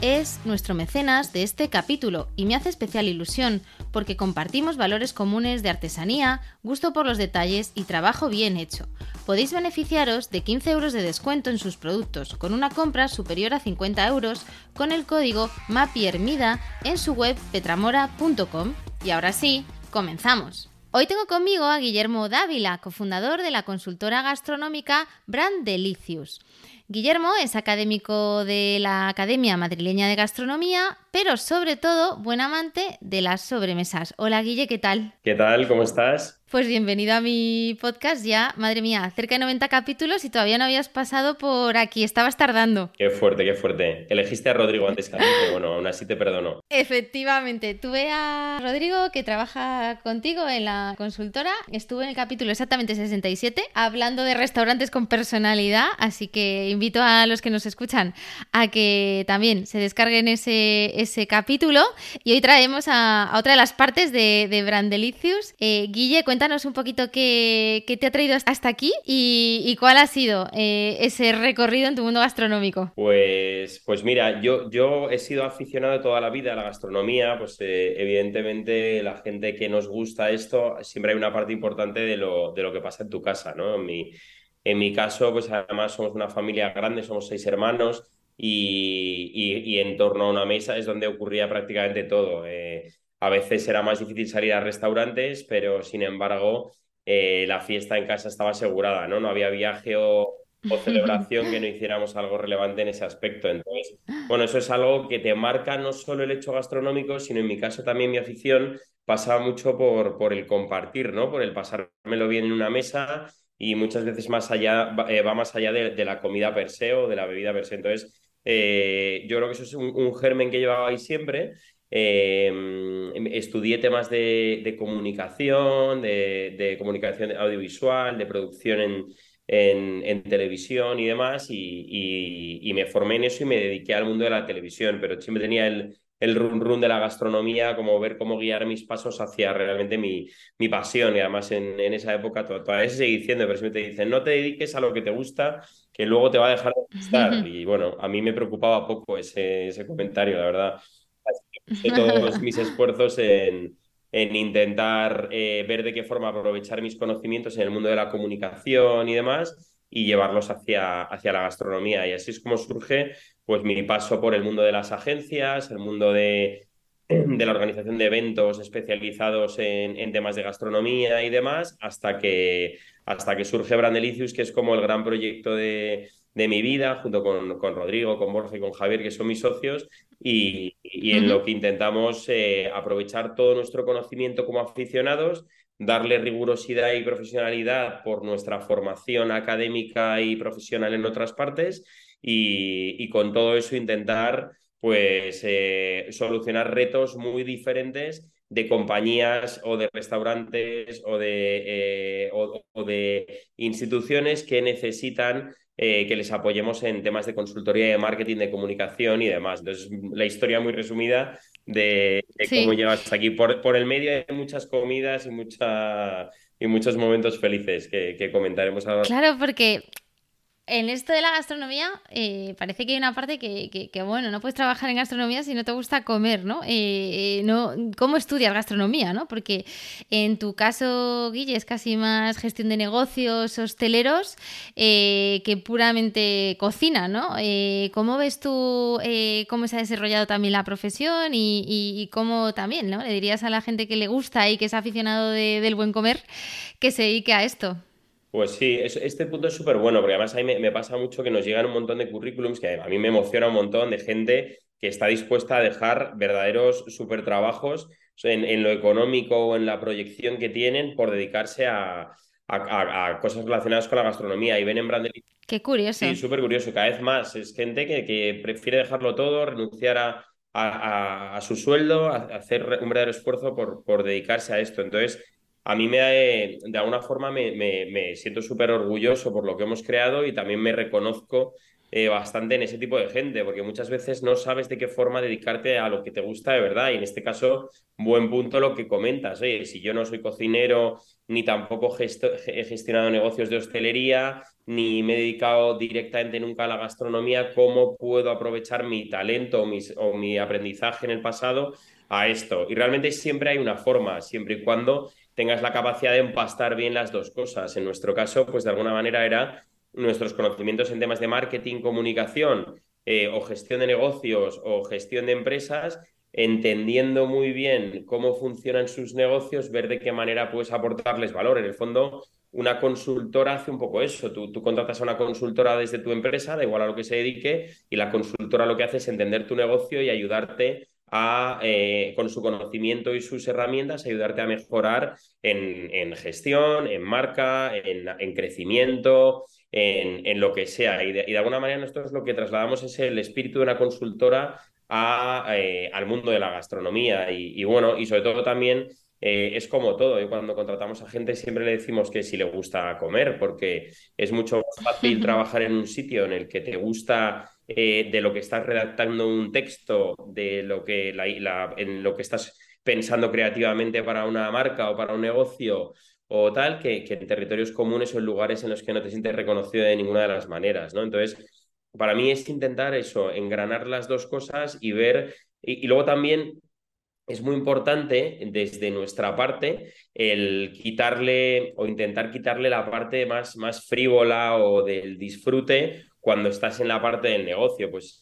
es nuestro mecenas de este capítulo y me hace especial ilusión porque compartimos valores comunes de artesanía, gusto por los detalles y trabajo bien hecho. Podéis beneficiaros de 15 euros de descuento en sus productos con una compra superior a 50 euros con el código MAPIERMIDA en su web petramora.com. Y ahora sí, comenzamos. Hoy tengo conmigo a Guillermo Dávila, cofundador de la consultora gastronómica Brand Delicious. Guillermo es académico de la Academia Madrileña de Gastronomía, pero sobre todo buen amante de las sobremesas. Hola Guille, ¿qué tal? ¿Qué tal? ¿Cómo estás? Pues bienvenido a mi podcast ya, madre mía, cerca de 90 capítulos y todavía no habías pasado por aquí, estabas tardando. Qué fuerte, qué fuerte. Elegiste a Rodrigo antes que a mí, pero bueno, aún así te perdono. Efectivamente, tuve a Rodrigo que trabaja contigo en la consultora, estuve en el capítulo exactamente 67 hablando de restaurantes con personalidad, así que invito a los que nos escuchan a que también se descarguen ese, ese capítulo y hoy traemos a, otra de las partes de, de Brandelicius. Eh, Guille, cuéntanos un poquito qué, te ha traído hasta aquí y, cuál ha sido eh, ese recorrido en tu mundo gastronómico. Pues, pues mira, yo, yo he sido aficionado toda la vida a la gastronomía, pues eh, evidentemente la gente que nos gusta esto, siempre hay una parte importante de lo, de lo que pasa en tu casa, ¿no? En mi, en mi caso, pues además somos una familia grande, somos seis hermanos y, y, en torno a una mesa es donde ocurría prácticamente todo. Eh, a veces era más difícil salir a restaurantes, pero sin embargo eh, la fiesta en casa estaba asegurada, ¿no? No había viaje o, celebración que no hiciéramos algo relevante en ese aspecto. Entonces, bueno, eso es algo que te marca no solo el hecho gastronómico, sino en mi caso también mi afición pasaba mucho por, por el compartir, ¿no? Por el pasármelo bien en una mesa y muchas veces más allá, eh, va más allá de, la comida per se o de la bebida per se. Entonces, eh, yo creo que eso es un, un germen que llevaba ahí siempre Em, estudié temas de, comunicación, de, comunicación audiovisual, de producción en, en, televisión y demás, y, me formé en eso y me dediqué al mundo de la televisión, pero siempre tenía el, el run run de la gastronomía, como ver cómo guiar mis pasos hacia realmente mi, mi pasión. Y además en, esa época todavía se sigue diciendo, pero siempre te dicen, no te dediques a lo que te gusta, que luego te va a dejar de gustar. Y bueno, a mí me preocupaba poco ese, ese comentario, la verdad todos mis esfuerzos en, en intentar eh, ver de qué forma aprovechar mis conocimientos en el mundo de la comunicación y demás y llevarlos hacia, hacia la gastronomía. Y así es como surge pues, mi paso por el mundo de las agencias, el mundo de, de la organización de eventos especializados en, en, temas de gastronomía y demás, hasta que, hasta que surge Brandelicius, que es como el gran proyecto de, de mi vida, junto con, con, Rodrigo, con Borja y con Javier, que son mis socios, y, en lo que intentamos eh, aprovechar todo nuestro conocimiento como aficionados, darle rigurosidad y profesionalidad por nuestra formación académica y profesional en otras partes, y, con todo eso intentar pues eh, solucionar retos muy diferentes de compañías o de restaurantes o de, eh, o de instituciones que necesitan eh, que les apoyemos en temas de consultoría de marketing, de comunicación y demás. Entonces, la historia muy resumida de, cómo llegas aquí. Por, por, el medio hay muchas comidas y, mucha, y muchos momentos felices que, que comentaremos ahora. Claro, porque en esto de la gastronomía, eh, parece que hay una parte que, bueno, no puedes trabajar en gastronomía si no te gusta comer, ¿no? Eh, no ¿Cómo estudias gastronomía, no? Porque en tu caso, Guille, es casi más gestión de negocios hosteleros eh, que puramente cocina, ¿no? ¿Cómo ves tú cómo se ha desarrollado también la profesión y, cómo también, ¿no? Le dirías a la gente que le gusta y que es aficionado del buen comer que se dedique a esto. Pues sí, este punto es súper bueno, porque además a mí me, pasa mucho que nos llegan un montón de currículums que a mí me emociona un montón de gente que está dispuesta a dejar verdaderos súper trabajos en, lo económico o en la proyección que tienen por dedicarse a, cosas relacionadas con la gastronomía y ven en Brandel. Qué curioso. Sí, súper curioso. Cada vez más es gente que, prefiere dejarlo todo, renunciar a, su sueldo, hacer un verdadero esfuerzo por, por dedicarse a esto. Entonces, a mí me, de alguna forma me, siento súper orgulloso por lo que hemos creado y también me reconozco eh, bastante en ese tipo de gente, porque muchas veces no sabes de qué forma dedicarte a lo que te gusta de verdad. Y en este caso, buen punto lo que comentas. Oye, si yo no soy cocinero, ni tampoco he gestionado negocios de hostelería, ni me he dedicado directamente nunca a la gastronomía, ¿cómo puedo aprovechar mi talento o, o mi aprendizaje en el pasado a esto? Y realmente siempre hay una forma, siempre y cuando tengas la capacidad de empastar bien las dos cosas. En nuestro caso, pues de alguna manera era nuestros conocimientos en temas de marketing, comunicación eh, o gestión de negocios o gestión de empresas, entendiendo muy bien cómo funcionan sus negocios, ver de qué manera puedes aportarles valor. En el fondo, una consultora hace un poco eso. Tú, contratas a una consultora desde tu empresa, da igual a lo que se dedique, y la consultora lo que hace es entender tu negocio y ayudarte a, eh, con su conocimiento y sus herramientas, ayudarte a mejorar en, gestión, en marca, en, crecimiento, en, lo que sea. Y de, alguna manera nosotros lo que trasladamos es el espíritu de una consultora eh, al mundo de la gastronomía. Y, bueno, y sobre todo también eh, es como todo. Y cuando contratamos a gente siempre le decimos que si le gusta comer, porque es mucho más fácil trabajar en un sitio en el que te gusta eh, de lo que estás redactando un texto, de lo que, en lo que estás pensando creativamente para una marca o para un negocio o tal, que, en territorios comunes o en lugares en los que no te sientes reconocido de ninguna de las maneras, ¿no? Entonces, para mí es intentar eso, engranar las dos cosas y ver, y, luego también es muy importante desde nuestra parte el quitarle o intentar quitarle la parte más, más frívola o del disfrute cuando estás en la parte del negocio, pues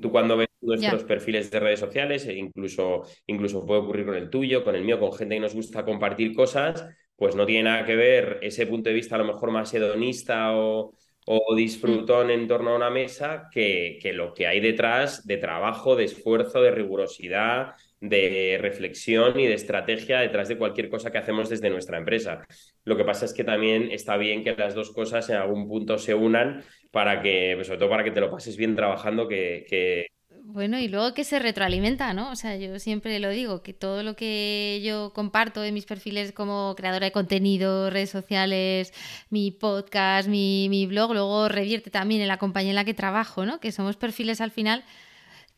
tú cuando ves nuestros perfiles de redes sociales, e incluso, incluso puede ocurrir con el tuyo, con el mío, con gente que nos gusta compartir cosas, pues no tiene nada que ver ese punto de vista a lo mejor más hedonista o, o disfrutón en torno a una mesa que, que, lo que hay detrás de trabajo, de esfuerzo, de rigurosidad, de reflexión y de estrategia detrás de cualquier cosa que hacemos desde nuestra empresa. Lo que pasa es que también está bien que las dos cosas en algún punto se unan para que, pues, sobre todo para que te lo pases bien trabajando, que, Bueno, y luego que se retroalimenta, ¿no? O sea, yo siempre lo digo, que todo lo que yo comparto en mis perfiles como creadora de contenido, redes sociales, mi podcast, mi, mi blog, luego revierte también en la compañía en la que trabajo, ¿no? Que somos perfiles al final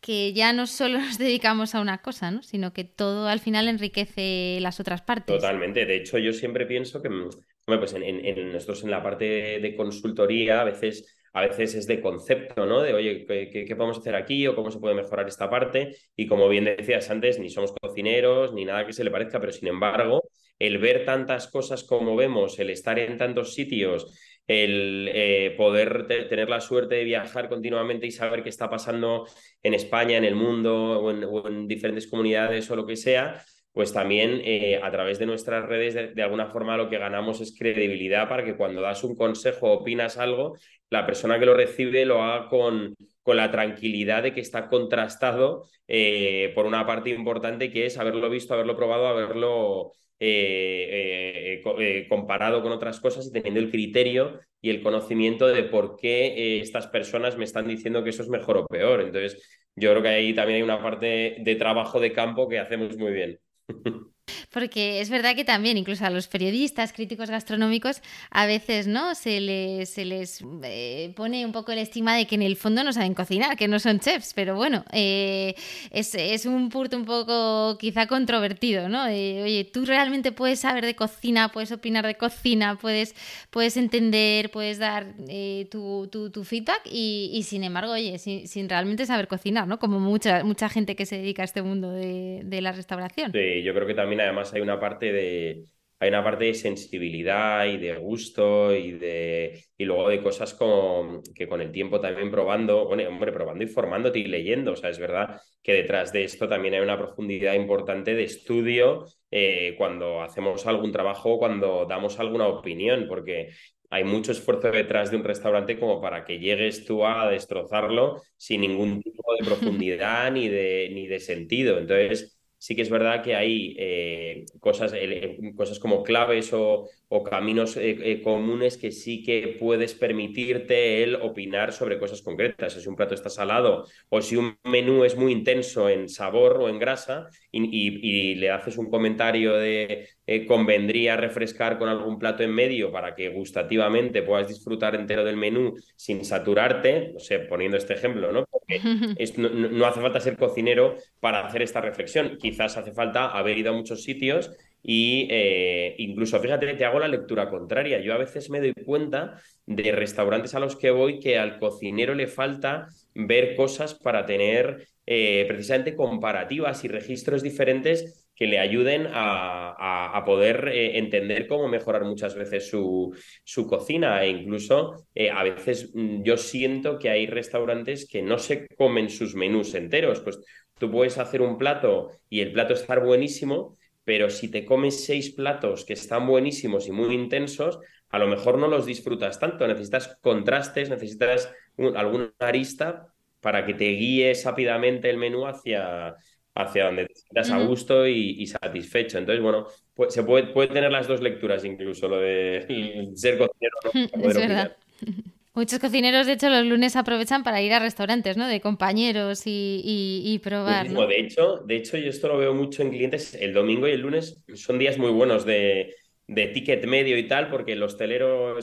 que ya no solo nos dedicamos a una cosa, ¿no? sino que todo al final enriquece las otras partes. Totalmente. De hecho, yo siempre pienso que, mm, pues en, nosotros en la parte de consultoría a veces a veces es de concepto, ¿no? De, oye, ¿qué, ¿qué, podemos hacer aquí o cómo se puede mejorar esta parte? Y como bien decías antes, ni somos cocineros, ni nada que se le parezca, pero sin embargo, el ver tantas cosas como vemos, el estar en tantos sitios, el eh, poder tener la suerte de viajar continuamente y saber qué está pasando en España, en el mundo o en, diferentes comunidades o lo que sea, pues también eh, a través de nuestras redes de, alguna forma lo que ganamos es credibilidad para que cuando das un consejo o opinas algo, la persona que lo recibe lo haga con, con la tranquilidad de que está contrastado eh, por una parte importante que es haberlo visto, haberlo probado, haberlo eh, eh, eh, comparado con otras cosas y teniendo el criterio y el conocimiento de por qué estas personas me están diciendo que eso es mejor o peor. Entonces, yo creo que ahí también hay una parte de trabajo de campo que hacemos muy bien. Porque es verdad que también, incluso a los periodistas, críticos gastronómicos, a veces no se les, se les eh, pone un poco el estigma de que en el fondo no saben cocinar, que no son chefs, pero bueno, eh, es, un punto un poco quizá controvertido, ¿no? oye, tú realmente puedes saber de cocina, puedes opinar de cocina, puedes, puedes entender, puedes dar eh, tu, tu, feedback y, sin embargo, oye, sin, sin, realmente saber cocinar, ¿no? Como mucha, mucha gente que se dedica a este mundo de, de la restauración. Sí, yo creo que también además hay una parte de, hay una parte de sensibilidad y de gusto y de y luego de cosas como, que con el tiempo también probando, bueno, hombre, probando y formándote y leyendo. O sea, es verdad que detrás de esto también hay una profundidad importante de estudio eh, cuando hacemos algún trabajo, cuando damos alguna opinión, porque hay mucho esfuerzo detrás de un restaurante como para que llegues tú a destrozarlo sin ningún tipo de profundidad ni de, ni de sentido. Entonces, sí que es verdad que hay eh, cosas, eh, cosas como claves o, o caminos eh, comunes que sí que puedes permitirte el opinar sobre cosas concretas. Si un plato está salado o si un menú es muy intenso en sabor o en grasa y, le haces un comentario de convendría refrescar con algún plato en medio para que gustativamente puedas disfrutar entero del menú sin saturarte, no sé, poniendo este ejemplo, ¿no? Porque no, no hace falta ser cocinero para hacer esta reflexión quizás hace falta haber ido a muchos sitios y eh, incluso, fíjate, te hago la lectura contraria. Yo a veces me doy cuenta de restaurantes a los que voy que al cocinero le falta ver cosas para tener eh, precisamente comparativas y registros diferentes que le ayuden a, poder eh, entender cómo mejorar muchas veces su, su cocina e incluso a veces mm, yo siento que hay restaurantes que no se comen sus menús enteros. Pues Tú puedes hacer un plato y el plato estar buenísimo, pero si te comes seis platos que están buenísimos y muy intensos, a lo mejor no los disfrutas tanto. Necesitas contrastes, necesitas alguna arista para que te guíes rápidamente el menú hacia, hacia donde te sientas a gusto y, satisfecho. Entonces, bueno, pues, se puede, puede tener las dos lecturas incluso, lo de ser cocinero. ¿no? es verdad. Muchos cocineros, de hecho, los lunes aprovechan para ir a restaurantes, ¿no? De compañeros y, probar. De hecho, de hecho, yo esto lo veo mucho en clientes. El domingo y el lunes son días muy buenos de, ticket medio y tal, porque el hostelero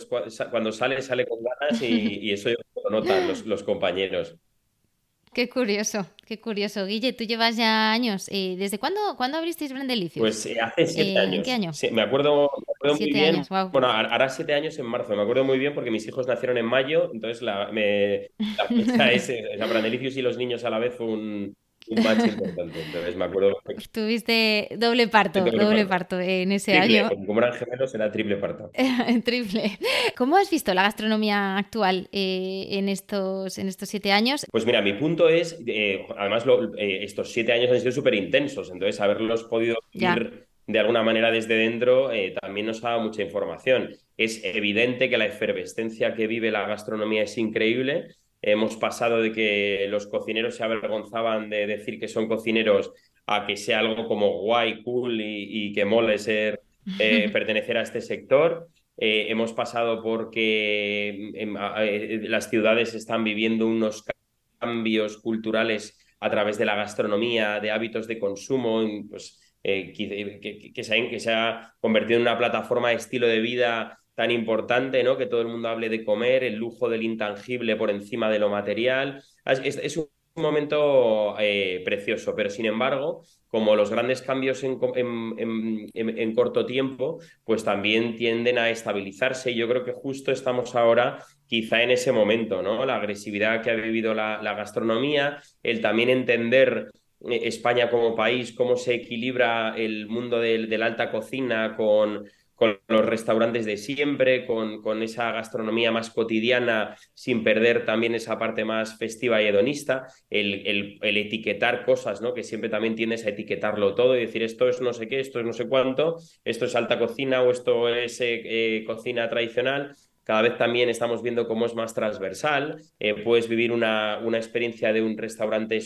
cuando sale, sale con ganas y, eso lo notan los, los compañeros. Qué curioso, qué curioso. Guille, tú llevas ya años. Eh, ¿Desde cuándo, cuándo abristeis Brendelicios? Pues eh, hace siete años. ¿En qué año? Sí, me acuerdo, muy bien. Años, Bueno, hará siete años en marzo. Me acuerdo muy bien porque mis hijos nacieron en mayo, entonces la, me, la fecha es, Brendelicios y los niños a la vez fue un, un match importante. Entonces me acuerdo. Tuviste doble parto, doble, parto. en ese año. Como eran gemelos, era triple parto. triple. ¿Cómo has visto la gastronomía actual eh, en, estos, en estos siete años? Pues mira, mi punto es, eh, además, eh, estos siete años han sido súper intensos, entonces haberlos podido vivir de alguna manera desde dentro también nos ha dado mucha información. Es evidente que la efervescencia que vive la gastronomía es increíble Hemos pasado de que los cocineros se avergonzaban de decir que son cocineros a que sea algo como guay, cool y, que mole ser eh, pertenecer a este sector. Eh, hemos pasado porque em, eh, las ciudades están viviendo unos cambios culturales a través de la gastronomía, de hábitos de consumo, pues, que, que, se, que, se, ha convertido en una plataforma de estilo de vida tan importante, ¿no? Que todo el mundo hable de comer, el lujo del intangible por encima de lo material. Es, un momento eh, precioso, pero sin embargo, como los grandes cambios en, corto tiempo, pues también tienden a estabilizarse. Yo creo que justo estamos ahora quizá en ese momento, ¿no? La agresividad que ha vivido la, gastronomía, el también entender eh, España como país, cómo se equilibra el mundo de la alta cocina con con los restaurantes de siempre, con, con, esa gastronomía más cotidiana, sin perder también esa parte más festiva y hedonista, el, el, etiquetar cosas, ¿no? que siempre también tienes a etiquetarlo todo y decir esto es no sé qué, esto es no sé cuánto, esto es alta cocina o esto es eh, eh, cocina tradicional. Cada vez también estamos viendo cómo es más transversal. Eh, puedes vivir una, una, experiencia de un restaurante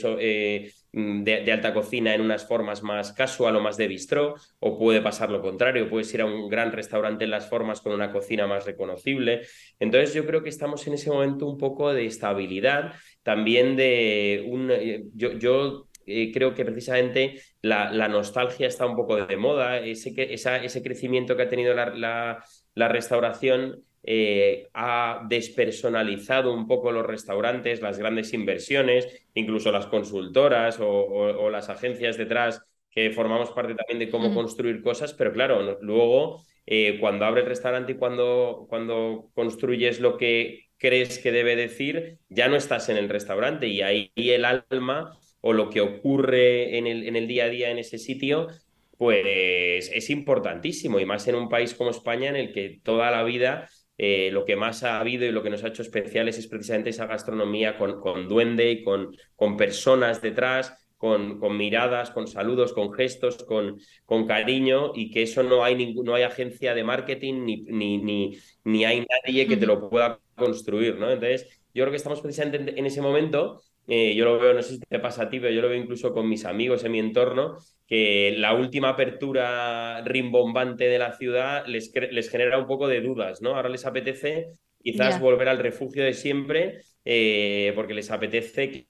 Mm, de, alta cocina en unas formas más casual o más de bistró, o puede pasar lo contrario, puedes ir a un gran restaurante en las formas con una cocina más reconocible. Entonces yo creo que estamos en ese momento un poco de estabilidad, también de un... Eh, yo, eh, creo que precisamente la, nostalgia está un poco de moda, ese, esa, ese crecimiento que ha tenido la, la restauración eh, ha despersonalizado un poco los restaurantes, las grandes inversiones, incluso las consultoras o, las agencias detrás que formamos parte también de cómo construir cosas, pero claro, luego eh, cuando abre el restaurante y cuando, cuando construyes lo que crees que debe decir, ya no estás en el restaurante y ahí el alma o lo que ocurre en el, en el día a día en ese sitio pues es importantísimo y más en un país como España en el que toda la vida eh, lo que más ha habido y lo que nos ha hecho especiales es precisamente esa gastronomía con, con duende y con, con personas detrás, con, con, miradas, con saludos, con gestos, con, con cariño y que eso no hay, no hay agencia de marketing ni, ni, ni, ni hay nadie que te lo pueda construir, ¿no? Entonces, yo creo que estamos precisamente en ese momento eh, yo lo veo, no sé si te pasa a ti, pero yo lo veo incluso con mis amigos en mi entorno, que la última apertura rimbombante de la ciudad les, les genera un poco de dudas, ¿no? Ahora les apetece quizás volver al refugio de siempre eh, porque les apetece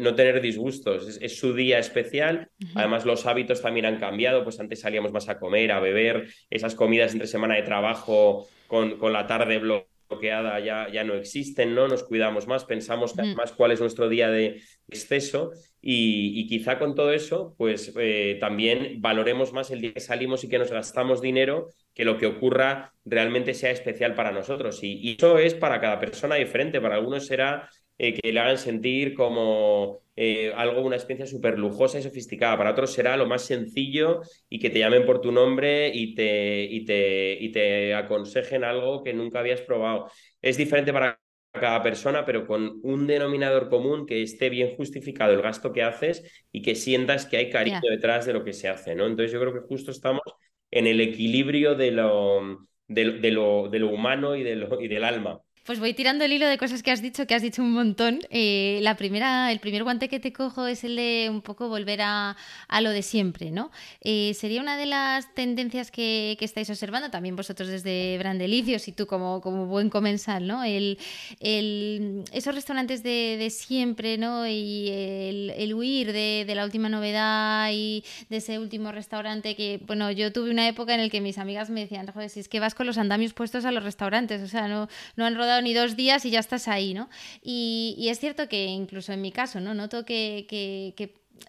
no tener disgustos. Es, su día especial. Además, los hábitos también han cambiado. Pues antes salíamos más a comer, a beber, esas comidas entre semana de trabajo con, con la tarde bloqueada ya, ya no existen, ¿no? Nos cuidamos más, pensamos más cuál es nuestro día de exceso y, quizá con todo eso, pues eh, también valoremos más el día que salimos y que nos gastamos dinero que lo que ocurra realmente sea especial para nosotros. Y, y eso es para cada persona diferente. Para algunos será eh, que le hagan sentir como eh, algo, una experiencia súper lujosa y sofisticada. Para otros será lo más sencillo y que te llamen por tu nombre y te, y te, y te aconsejen algo que nunca habías probado. Es diferente para cada persona, pero con un denominador común que esté bien justificado el gasto que haces y que sientas que hay cariño detrás de lo que se hace, ¿no? Entonces yo creo que justo estamos en el equilibrio de lo, de, lo, de lo humano y, de lo, y del alma. Pues voy tirando el hilo de cosas que has dicho, que has dicho un montón. Eh, la primera, el primer guante que te cojo es el de un poco volver a, lo de siempre, ¿no? Eh, sería una de las tendencias que, estáis observando, también vosotros desde Brandelicios y tú como, como buen comensal, ¿no? El, esos restaurantes de, siempre, ¿no? Y el, huir de, la última novedad y de ese último restaurante que, bueno, yo tuve una época en la que mis amigas me decían, joder, si es que vas con los andamios puestos a los restaurantes, o sea, no, no han rodado ni dos días y ya estás ahí, ¿no? Y, es cierto que incluso en mi caso, ¿no? Noto que,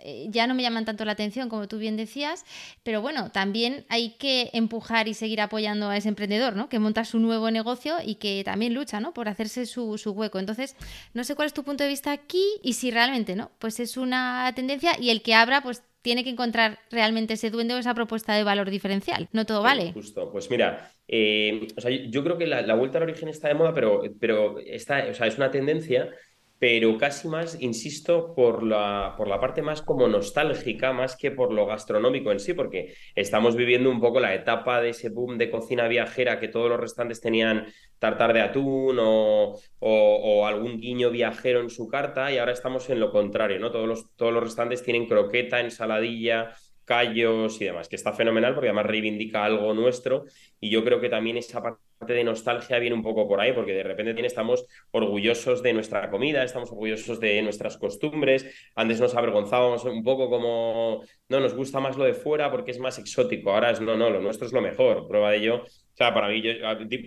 eh, ya no me llaman tanto la atención como tú bien decías, pero bueno, también hay que empujar y seguir apoyando a ese emprendedor, ¿no? Que monta su nuevo negocio y que también lucha, ¿no? Por hacerse su, su, hueco. Entonces, no sé cuál es tu punto de vista aquí y si realmente, ¿no? Pues es una tendencia y el que abra, pues tiene que encontrar realmente ese duende o esa propuesta de valor diferencial. No todo vale. Justo, pues mira, eh, o sea, yo creo que la, vuelta al origen está de moda, pero, pero está, o sea, es una tendencia pero casi más, insisto, por la, por la parte más como nostálgica, más que por lo gastronómico en sí, porque estamos viviendo un poco la etapa de ese boom de cocina viajera que todos los restantes tenían tartar de atún o, algún guiño viajero en su carta y ahora estamos en lo contrario, ¿no? Todos los, todos los restantes tienen croqueta, ensaladilla, callos y demás, que está fenomenal porque además reivindica algo nuestro y yo creo que también esa parte de nostalgia viene un poco por ahí, porque de repente estamos orgullosos de nuestra comida, estamos orgullosos de nuestras costumbres, antes nos avergonzábamos un poco como, no, nos gusta más lo de fuera porque es más exótico, ahora es, no, no, lo nuestro es lo mejor, prueba de ello, o sea, para mí, yo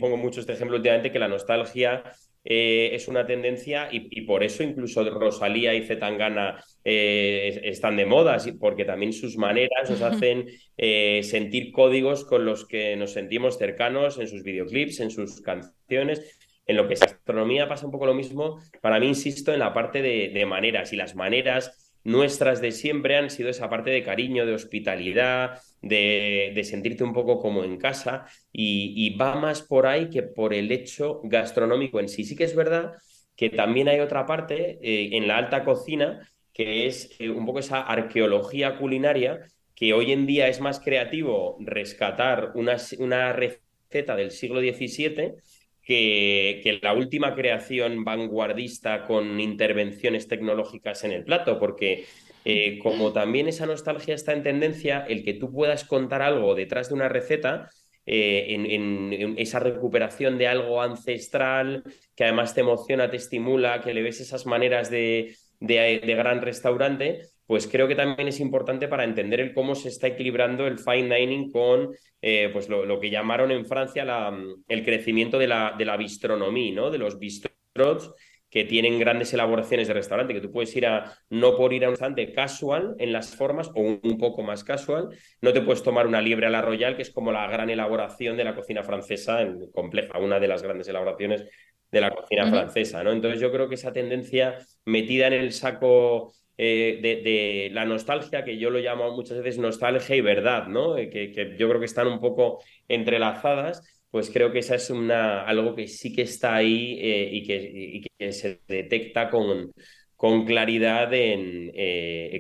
pongo mucho este ejemplo últimamente, que la nostalgia eh, es una tendencia y, por eso incluso Rosalía y Zetangana eh, están de moda, porque también sus maneras nos hacen eh, sentir códigos con los que nos sentimos cercanos en sus videoclips, en sus canciones. En lo que es astronomía pasa un poco lo mismo. Para mí, insisto, en la parte de maneras y las maneras nuestras de siempre han sido esa parte de cariño, de hospitalidad, de, sentirte un poco como en casa y, va más por ahí que por el hecho gastronómico en sí. Sí que es verdad que también hay otra parte eh, en la alta cocina que es eh, un poco esa arqueología culinaria que hoy en día es más creativo rescatar una, una receta del siglo XVII que, la última creación vanguardista con intervenciones tecnológicas en el plato, porque eh, como también esa nostalgia está en tendencia, el que tú puedas contar algo detrás de una receta, eh, en, esa recuperación de algo ancestral, que además te emociona, te estimula, que le ves esas maneras de, de, gran restaurante, pues creo que también es importante para entender el cómo se está equilibrando el fine dining con eh, pues lo, que llamaron en Francia la, el crecimiento de la, de la bistronomía, ¿no? de los bistrots que tienen grandes elaboraciones de restaurante, que tú puedes ir a, no por ir a un restaurante casual en las formas o un, poco más casual, no te puedes tomar una liebre a la royal, que es como la gran elaboración de la cocina francesa en, compleja, una de las grandes elaboraciones de la cocina francesa, ¿no? Entonces yo creo que esa tendencia metida en el saco eh, de, la nostalgia, que yo lo llamo muchas veces nostalgia y verdad, ¿no? Eh, que, yo creo que están un poco entrelazadas, pues creo que esa es una, algo que sí que está ahí eh, y, que, que, se detecta con, con claridad en,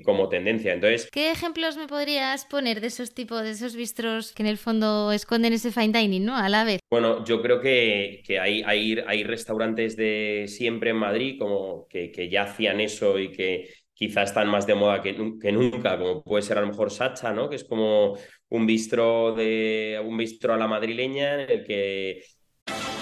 como tendencia. Entonces, ¿qué ejemplos me podrías poner de esos tipos, de esos bistros que en el fondo esconden ese fine dining, ¿no? A la vez. Bueno, yo creo que, que hay, hay, hay, restaurantes de siempre en Madrid como que, que ya hacían eso y que quizás están más de moda que, que, nunca, como puede ser a lo mejor Sacha, ¿no? Que es como un bistro de un bistro a la madrileña en el que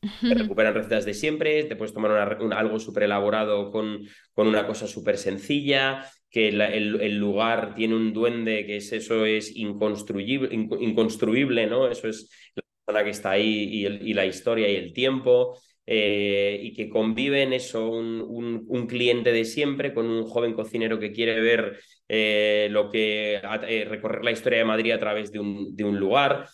Te recuperan recetas de siempre, te puedes tomar algo súper elaborado con, con, una cosa súper sencilla, que el, lugar tiene un duende, que es eso es inconstruible, inconstruible, ¿no? Eso es la persona que está ahí y, y la historia y el tiempo. Eh, y que conviven eso, un, un, cliente de siempre con un joven cocinero que quiere ver eh, lo que eh, recorrer la historia de Madrid a través de un, de un lugar.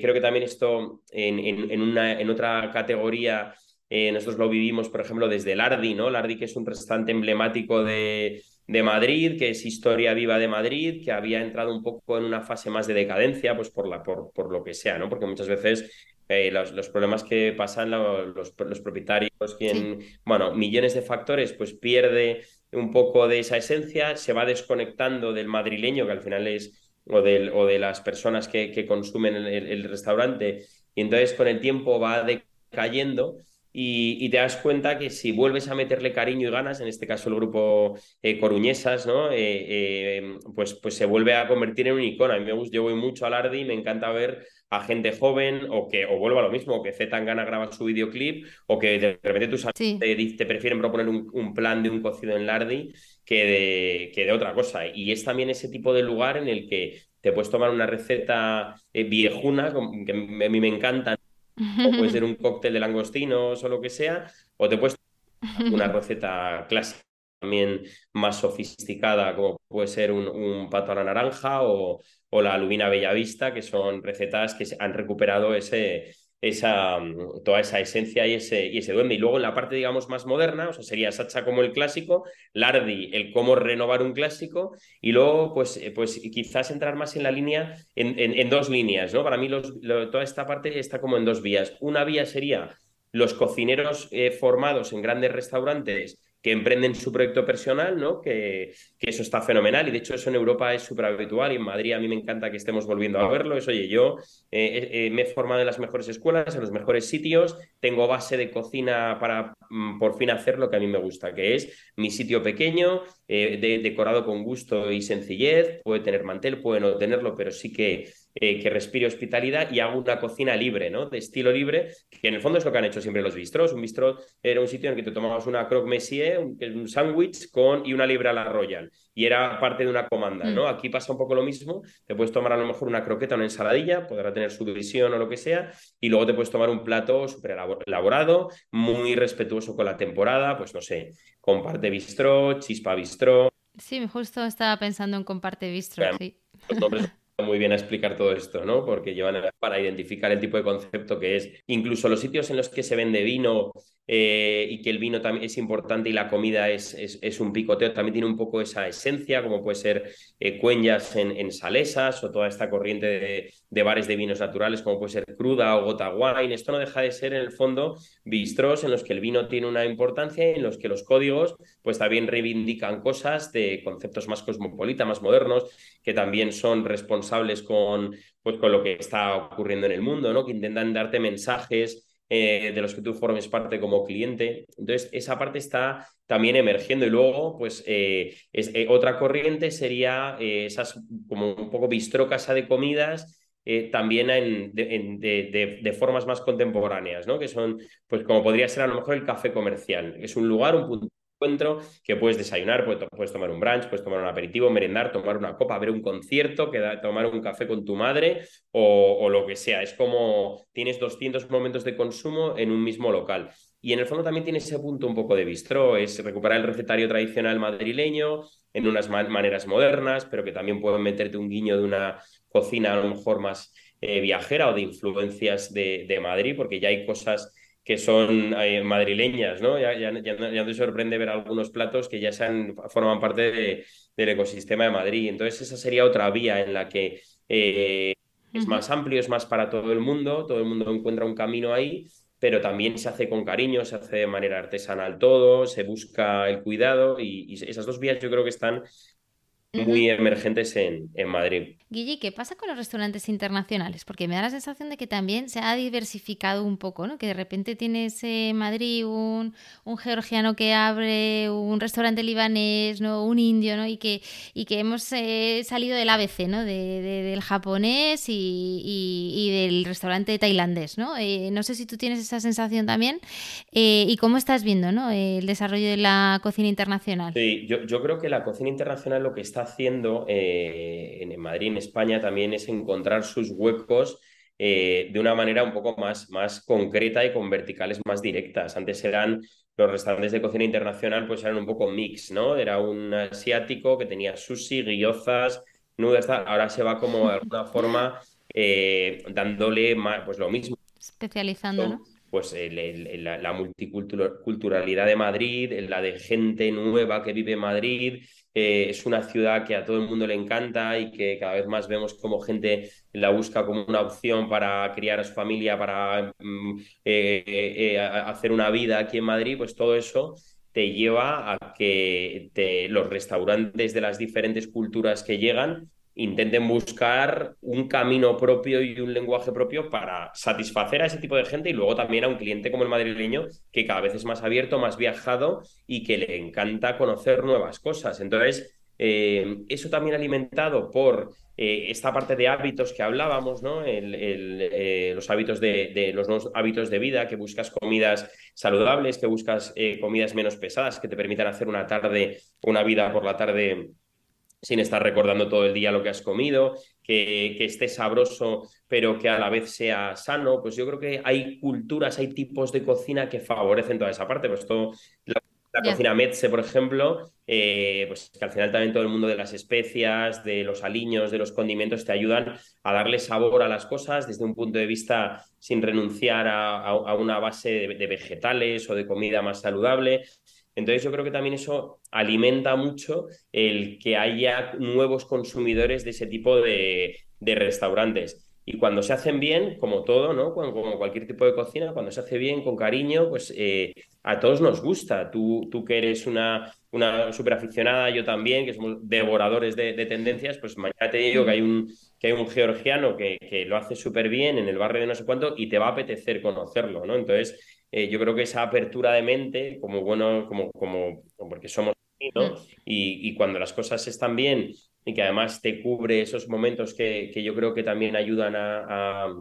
Creo que también esto en, en, una, en otra categoría nosotros lo vivimos, por ejemplo, desde Lardi, ¿no? Lardi, que es un restaurante emblemático de, de, Madrid, que es historia viva de Madrid, que había entrado un poco en una fase más de decadencia, pues por, la, por, por lo que sea, ¿no? Porque muchas veces eh, los, problemas que pasan los, los, propietarios, quien, bueno, millones de factores, pues pierde un poco de esa esencia, se va desconectando del madrileño, que al final es, o, del, o de las personas que, que consumen el, restaurante, y entonces con el tiempo va decayendo. Y, te das cuenta que si vuelves a meterle cariño y ganas, en este caso el grupo eh, Coruñesas, ¿no? Eh, pues, pues se vuelve a convertir en un icono. A mí me gusta, yo voy mucho al Ardi y me encanta ver a gente joven o que o vuelva a lo mismo, o que Z Tangana graba su videoclip o que de repente tus amigos te, prefieren proponer un, plan de un cocido en Lardi que de, que de otra cosa. Y es también ese tipo de lugar en el que te puedes tomar una receta eh, viejuna, que a mí me encanta, o puede ser un cóctel de langostinos o lo que sea, o te puedes tomar una receta clásica también más sofisticada, como puede ser un, un pato a la naranja o, o la Lubina Bellavista, que son recetas que han recuperado ese, esa, toda esa esencia y ese, y ese duende. Y luego en la parte, digamos, más moderna, o sea, sería Sacha como el clásico, Lardi, el cómo renovar un clásico, y luego, pues, eh, pues quizás entrar más en la línea, en, en, dos líneas, ¿no? Para mí los, toda esta parte está como en dos vías. Una vía sería los cocineros eh, formados en grandes restaurantes que emprenden su proyecto personal, ¿no? Que, que, eso está fenomenal y de hecho eso en Europa es súper habitual y en Madrid a mí me encanta que estemos volviendo a verlo. Es, oye, yo eh, eh, me he formado en las mejores escuelas, en los mejores sitios, tengo base de cocina para mm, por fin hacer lo que a mí me gusta, que es mi sitio pequeño, eh, decorado con gusto y sencillez, puede tener mantel, puede no tenerlo, pero sí que eh, que respire hospitalidad y hago una cocina libre, ¿no? De estilo libre, que en el fondo es lo que han hecho siempre los bistros. Un bistro era un sitio en el que te tomabas una croque monsieur, un, un sándwich con y una libra a la royal. Y era parte de una comanda, ¿no? Mm. Aquí pasa un poco lo mismo. Te puedes tomar a lo mejor una croqueta, una ensaladilla, podrá tener su división o lo que sea, y luego te puedes tomar un plato súper elaborado, muy respetuoso con la temporada, pues no sé, comparte bistró, chispa bistró, Sí, justo estaba pensando en comparte bistro, sí. Los nombres muy bien a explicar todo esto, ¿no? Porque llevan para identificar el tipo de concepto que es. Incluso los sitios en los que se vende vino eh, y que el vino también es importante y la comida es, es, un picoteo, también tiene un poco esa esencia, como puede ser eh, en, salesas o toda esta corriente de, bares de vinos naturales, como puede ser cruda o gota wine. Esto no deja de ser, en el fondo, bistros en los que el vino tiene una importancia y en los que los códigos, pues también reivindican cosas de conceptos más cosmopolitas, más modernos, que también son responsables con, pues, con lo que está ocurriendo en el mundo, ¿no? Que intentan darte mensajes eh, de los que tú formes parte como cliente. Entonces, esa parte está también emergiendo. Y luego, pues, eh, es, eh, otra corriente sería esas como un poco bistro casa de comidas. también en, de, de, formas más contemporáneas, ¿no? Que son, pues como podría ser a lo mejor el café comercial, es un lugar, un punto encuentro, que puedes desayunar, puedes, tomar un brunch, puedes tomar un aperitivo, merendar, tomar una copa, ver un concierto, tomar un café con tu madre o, lo que sea. Es como tienes 200 momentos de consumo en un mismo local. Y en el fondo también tiene ese punto un poco de bistro, es recuperar el recetario tradicional madrileño en unas maneras modernas, pero que también pueden meterte un guiño de una cocina a lo mejor más eh, viajera o de influencias de Madrid, porque ya hay cosas que son eh, madrileñas, ¿no? Ya, ya, ya, te sorprende ver algunos platos que ya sean, forman parte del ecosistema de Madrid. Entonces, esa sería otra vía en la que eh, es más amplio, es más para todo el mundo, todo el mundo encuentra un camino ahí, pero también se hace con cariño, se hace de manera artesanal todo, se busca el cuidado y esas dos vías yo creo que están muy emergentes en, en, Madrid. Guille, ¿qué pasa con los restaurantes internacionales? Porque me da la sensación de que también se ha diversificado un poco, ¿no? Que de repente tienes en Madrid un, un, georgiano que abre un restaurante libanés, ¿no? Un indio, ¿no? Y que, y que hemos eh, salido del ABC, ¿no? De, del japonés y, y, del restaurante tailandés, ¿no? Eh, no sé si tú tienes esa sensación también. Eh, ¿Y cómo estás viendo, ¿no? El desarrollo de la cocina internacional. Sí, yo, yo creo que la cocina internacional lo que está haciendo eh, en Madrid, en España, también es encontrar sus huecos eh, de una manera un poco más, más concreta y con verticales más directas. Antes eran los restaurantes de cocina internacional, pues eran un poco mix, ¿no? Era un asiático que tenía sushi, guiozas, nudas, ahora se va como de alguna forma eh, dándole más, pues lo mismo. Especializando, ¿no? Pues la, la multiculturalidad de Madrid, la de gente nueva que vive en Madrid, eh, es una ciudad que a todo el mundo le encanta y que cada vez más vemos como gente la busca como una opción para criar a su familia, para mm, eh, eh, hacer una vida aquí en Madrid, pues todo eso te lleva a que los restaurantes de las diferentes culturas que llegan intenten buscar un camino propio y un lenguaje propio para satisfacer a ese tipo de gente y luego también a un cliente como el madrileño que cada vez es más abierto, más viajado y que le encanta conocer nuevas cosas. Entonces, eh, eso también alimentado por eh, esta parte de hábitos que hablábamos, ¿no? Eh, los hábitos de, los nuevos hábitos de vida, que buscas comidas saludables, que buscas comidas menos pesadas, que te permitan hacer una tarde, una vida por la tarde sin estar recordando todo el día lo que has comido, que, que, esté sabroso, pero que a la vez sea sano. Pues yo creo que hay culturas, hay tipos de cocina que favorecen toda esa parte. Pues todo, la, cocina Metze, por ejemplo, eh, pues que al final también todo el mundo de las especias, de los aliños, de los condimentos, te ayudan a darle sabor a las cosas desde un punto de vista sin renunciar a, una base de vegetales o de comida más saludable. Entonces yo creo que también eso alimenta mucho el que haya nuevos consumidores de ese tipo de, restaurantes. Y cuando se hacen bien, como todo, ¿no? Como, cualquier tipo de cocina, cuando se hace bien, con cariño, pues eh, a todos nos gusta. Tú, que eres una, una súper aficionada, yo también, que somos devoradores de, tendencias, pues mañana te digo que hay un, georgiano que, que lo hace súper bien en el barrio de no sé cuánto y te va a apetecer conocerlo, ¿no? Entonces, eh, yo creo que esa apertura de mente, como bueno, como, como, porque somos ¿no? Mm. y, y, cuando las cosas están bien y que además te cubre esos momentos que, que yo creo que también ayudan a,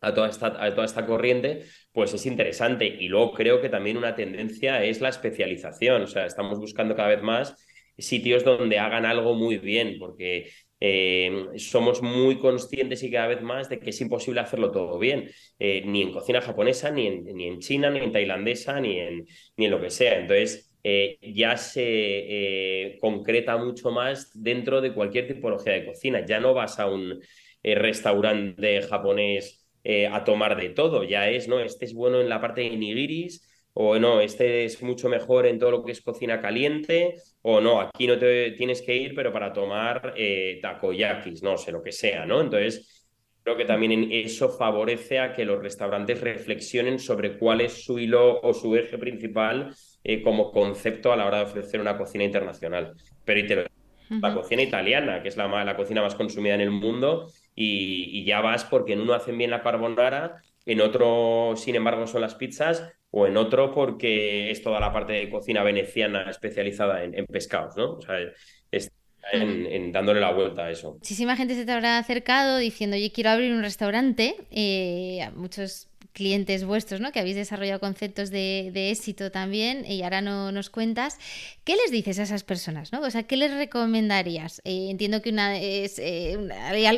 a, toda esta, a toda esta corriente, pues es interesante. Y luego creo que también una tendencia es la especialización, o sea, estamos buscando cada vez más sitios donde hagan algo muy bien, porque eh, somos muy conscientes y cada vez más de que es imposible hacerlo todo bien, eh, ni en cocina japonesa, ni en, ni en China, ni en tailandesa, ni en, ni en lo que sea. Entonces, eh, ya se concreta mucho más dentro de cualquier tipología de cocina. Ya no vas a un restaurante japonés a tomar de todo, ya es, ¿no? Este es bueno en la parte de nigiris, o no, este es mucho mejor en todo lo que es cocina caliente, o no, aquí no te tienes que ir, pero para tomar takoyakis, no sé, lo que sea, ¿no? Entonces, creo que también eso favorece a que los restaurantes reflexionen sobre cuál es su hilo o su eje principal eh, como concepto a la hora de ofrecer una cocina internacional. Pero la cocina italiana, que es la, la, cocina más consumida en el mundo, y, ya vas porque en uno hacen bien la carbonara, en otro, sin embargo, son las pizzas, o en otro porque es toda la parte de cocina veneciana especializada en, pescados, ¿no? O sea, en, dándole la vuelta a eso. Muchísima gente se te habrá acercado diciendo, oye, quiero abrir un restaurante. Eh, muchos clientes vuestros, ¿no? Que habéis desarrollado conceptos de, éxito también y ahora no nos cuentas. ¿Qué les dices a esas personas, ¿no? O sea, ¿qué les recomendarías? Eh, entiendo que una es eh,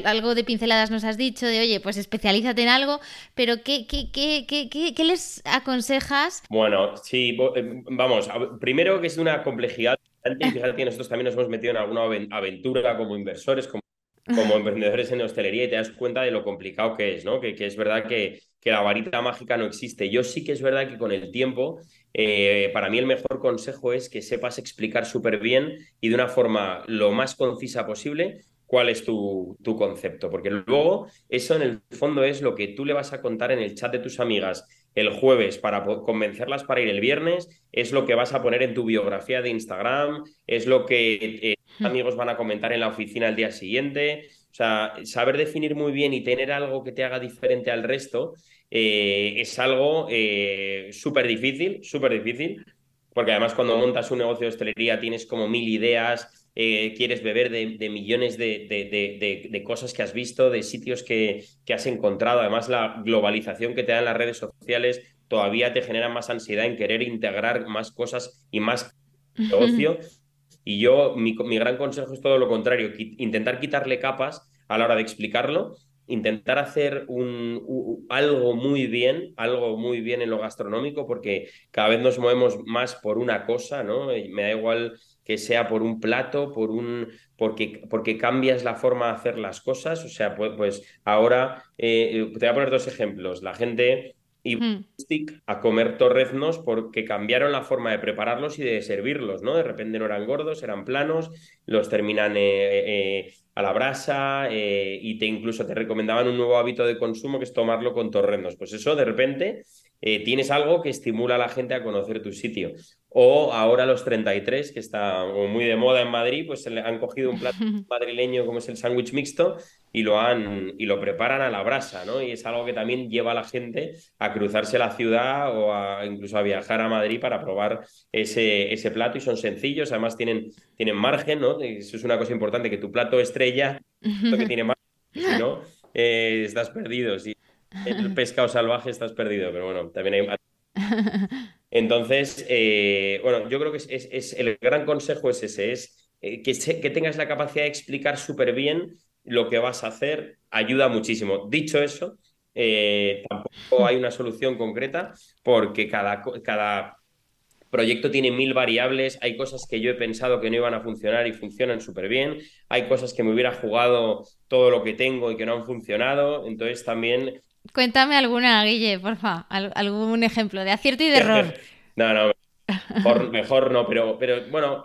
algo de pinceladas nos has dicho de, oye, pues especialízate en algo, pero ¿qué, qué, qué, qué les aconsejas? Bueno, sí, eh, vamos, primero que es una complejidad. Fíjate que nosotros también nos hemos metido en alguna aventura como inversores, como como emprendedores en hostelería y te das cuenta de lo complicado que es, ¿no? Que, que es verdad que, que, la varita mágica no existe. Yo sí que es verdad que con el tiempo, eh, para mí el mejor consejo es que sepas explicar súper bien y de una forma lo más concisa posible cuál es tu, tu concepto, porque luego eso en el fondo es lo que tú le vas a contar en el chat de tus amigas el jueves para convencerlas para ir el viernes, es lo que vas a poner en tu biografía de Instagram, es lo que eh. Amigos van a comentar en la oficina el día siguiente. O sea, saber definir muy bien y tener algo que te haga diferente al resto eh, es algo eh, súper difícil, súper difícil, porque además cuando montas un negocio de hostelería tienes como mil ideas, eh, quieres beber de, millones de, cosas que has visto, de sitios que, que, has encontrado. Además, la globalización que te dan las redes sociales todavía te genera más ansiedad en querer integrar más cosas y más negocio. Y yo, mi, gran consejo es todo lo contrario, intentar quitarle capas a la hora de explicarlo intentar hacer un, algo muy bien, algo muy bien en lo gastronómico, porque cada vez nos movemos más por una cosa, ¿no? Me da igual que sea por un plato, por un, porque, porque cambias la forma de hacer las cosas. O sea, pues, pues ahora eh, te voy a poner dos ejemplos. La gente hmm. a comer torreznos porque cambiaron la forma de prepararlos y de servirlos, ¿no? De repente no eran gordos, eran planos, los terminan eh, eh, a la brasa y te incluso te recomendaban un nuevo hábito de consumo que es tomarlo con torreznos. Pues eso de repente tienes algo que estimula a la gente a conocer tu sitio. O ahora los 33, que está muy de moda en Madrid, pues han cogido un plato madrileño como es el sándwich mixto y lo han y lo preparan a la brasa, ¿no? Y es algo que también lleva a la gente a cruzarse la ciudad o a incluso a viajar a Madrid para probar ese, ese plato y son sencillos, además tienen, tienen margen, ¿no? Eso es una cosa importante, que tu plato estrella, lo que tiene margen, si no, eh, estás perdido. Si el pescado salvaje estás perdido, pero bueno, también hay Entonces, eh, bueno, yo creo que es, el gran consejo es ese, es eh, que, tengas la capacidad de explicar súper bien lo que vas a hacer, ayuda muchísimo. Dicho eso, eh, tampoco hay una solución concreta porque cada, cada proyecto tiene mil variables, hay cosas que yo he pensado que no iban a funcionar y funcionan súper bien, hay cosas que me hubiera jugado todo lo que tengo y que no han funcionado, entonces también Cuéntame alguna, Guille, porfa, algún ejemplo de acierto y de error. no, no, mejor, no, pero, pero bueno,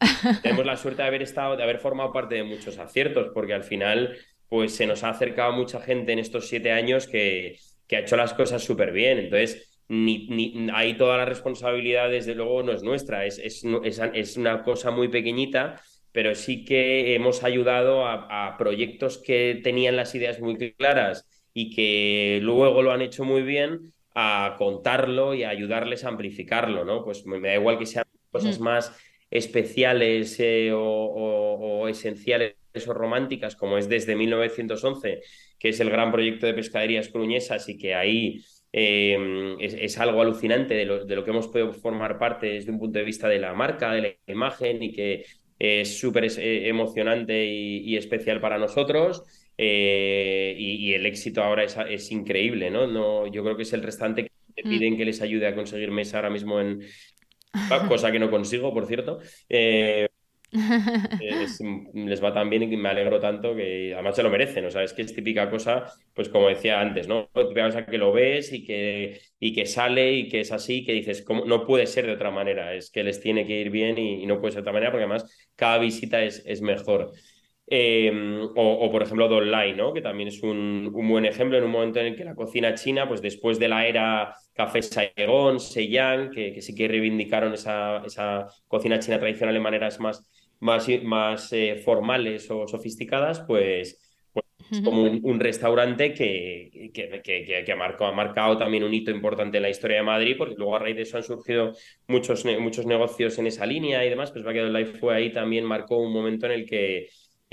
tenemos la suerte de haber estado, de haber formado parte de muchos aciertos, porque al final, pues se nos ha acercado mucha gente en estos siete años que, que ha hecho las cosas súper bien. Entonces, ni, ni, ahí toda la responsabilidad, desde luego, no es nuestra, es, es, es, una cosa muy pequeñita, pero sí que hemos ayudado a, a proyectos que tenían las ideas muy claras y que luego lo han hecho muy bien a contarlo y a ayudarles a amplificarlo, ¿no? Pues me, da igual que sean cosas más especiales eh, o, esenciales o románticas, como es desde 1911, que es el gran proyecto de pescaderías cruñesas y que ahí eh, es, algo alucinante de lo, de lo, que hemos podido formar parte desde un punto de vista de la marca, de la imagen y que es súper eh, emocionante y, especial para nosotros. Eh, y, el éxito ahora es, es, increíble, ¿no? ¿no? Yo creo que es el restante que te mm. piden que les ayude a conseguir mesa ahora mismo en, cosa que no consigo, por cierto. Eh, les va tan bien y me alegro tanto que además se lo merecen, o sea, es que es típica cosa, pues como decía antes, ¿no? a que lo ves y que, y que sale y que es así, que dices, ¿cómo? no puede ser de otra manera, es que les tiene que ir bien y, no puede ser de otra manera porque además cada visita es, es mejor. Em, o, por ejemplo, Donlai, ¿no? que también es un, un, buen ejemplo en un momento en el que la cocina china, pues después de la era Café Saigon, Seyang, que, que sí que reivindicaron esa, esa cocina china tradicional en maneras más más, más eh, formales o sofisticadas, pues, pues como un, restaurante que, que, que, ha, marcado, ha marcado también un hito importante en la historia de Madrid, porque luego a raíz de eso han surgido muchos, muchos negocios en esa línea y demás, pues Baguette Life fue ahí también marcó un momento en el que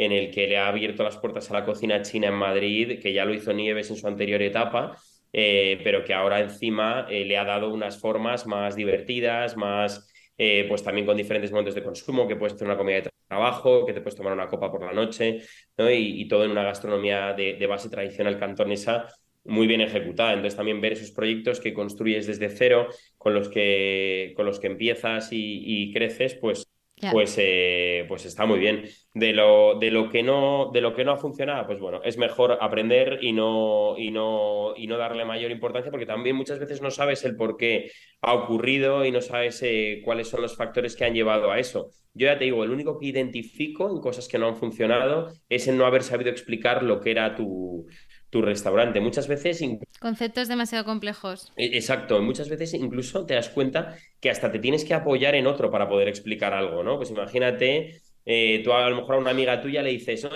en el que le ha abierto las puertas a la cocina china en Madrid, que ya lo hizo Nieves en su anterior etapa, eh, pero que ahora encima eh, le ha dado unas formas más divertidas, más, eh, pues también con diferentes momentos de consumo, que puedes hacer una comida de trabajo, que te puedes tomar una copa por la noche, y, todo en una gastronomía de, base tradicional cantonesa muy bien ejecutada. Entonces también ver esos proyectos que construyes desde cero, con los que, con los que empiezas y creces, pues pues, eh, pues está muy bien. De lo, de, lo que no, de lo que no ha funcionado, pues bueno, es mejor aprender y no, y, no, y no darle mayor importancia, porque también muchas veces no sabes el por qué ha ocurrido y no sabes eh, cuáles son los factores que han llevado a eso. Yo ya te digo, el único que identifico en cosas que no han funcionado es en no haber sabido explicar lo que era tu, tu restaurante. Muchas veces... Conceptos demasiado complejos. E, exacto, muchas veces incluso te das cuenta que hasta te tienes que apoyar en otro para poder explicar algo, ¿no? Pues imagínate, eh, tú a lo mejor a una amiga tuya le dices,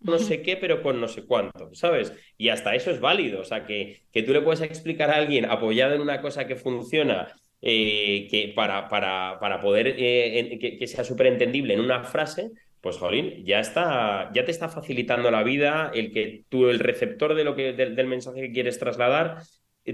no, sé qué, pero con no sé cuánto, ¿sabes? Y hasta eso es válido, o sea, que, que tú le puedes explicar a alguien apoyado en una cosa que funciona eh, que para, para, para poder eh, que, que, sea súper entendible en una frase, pues jolín, ya está, ya te está facilitando la vida el que tú, el receptor de lo que, del, mensaje que quieres trasladar,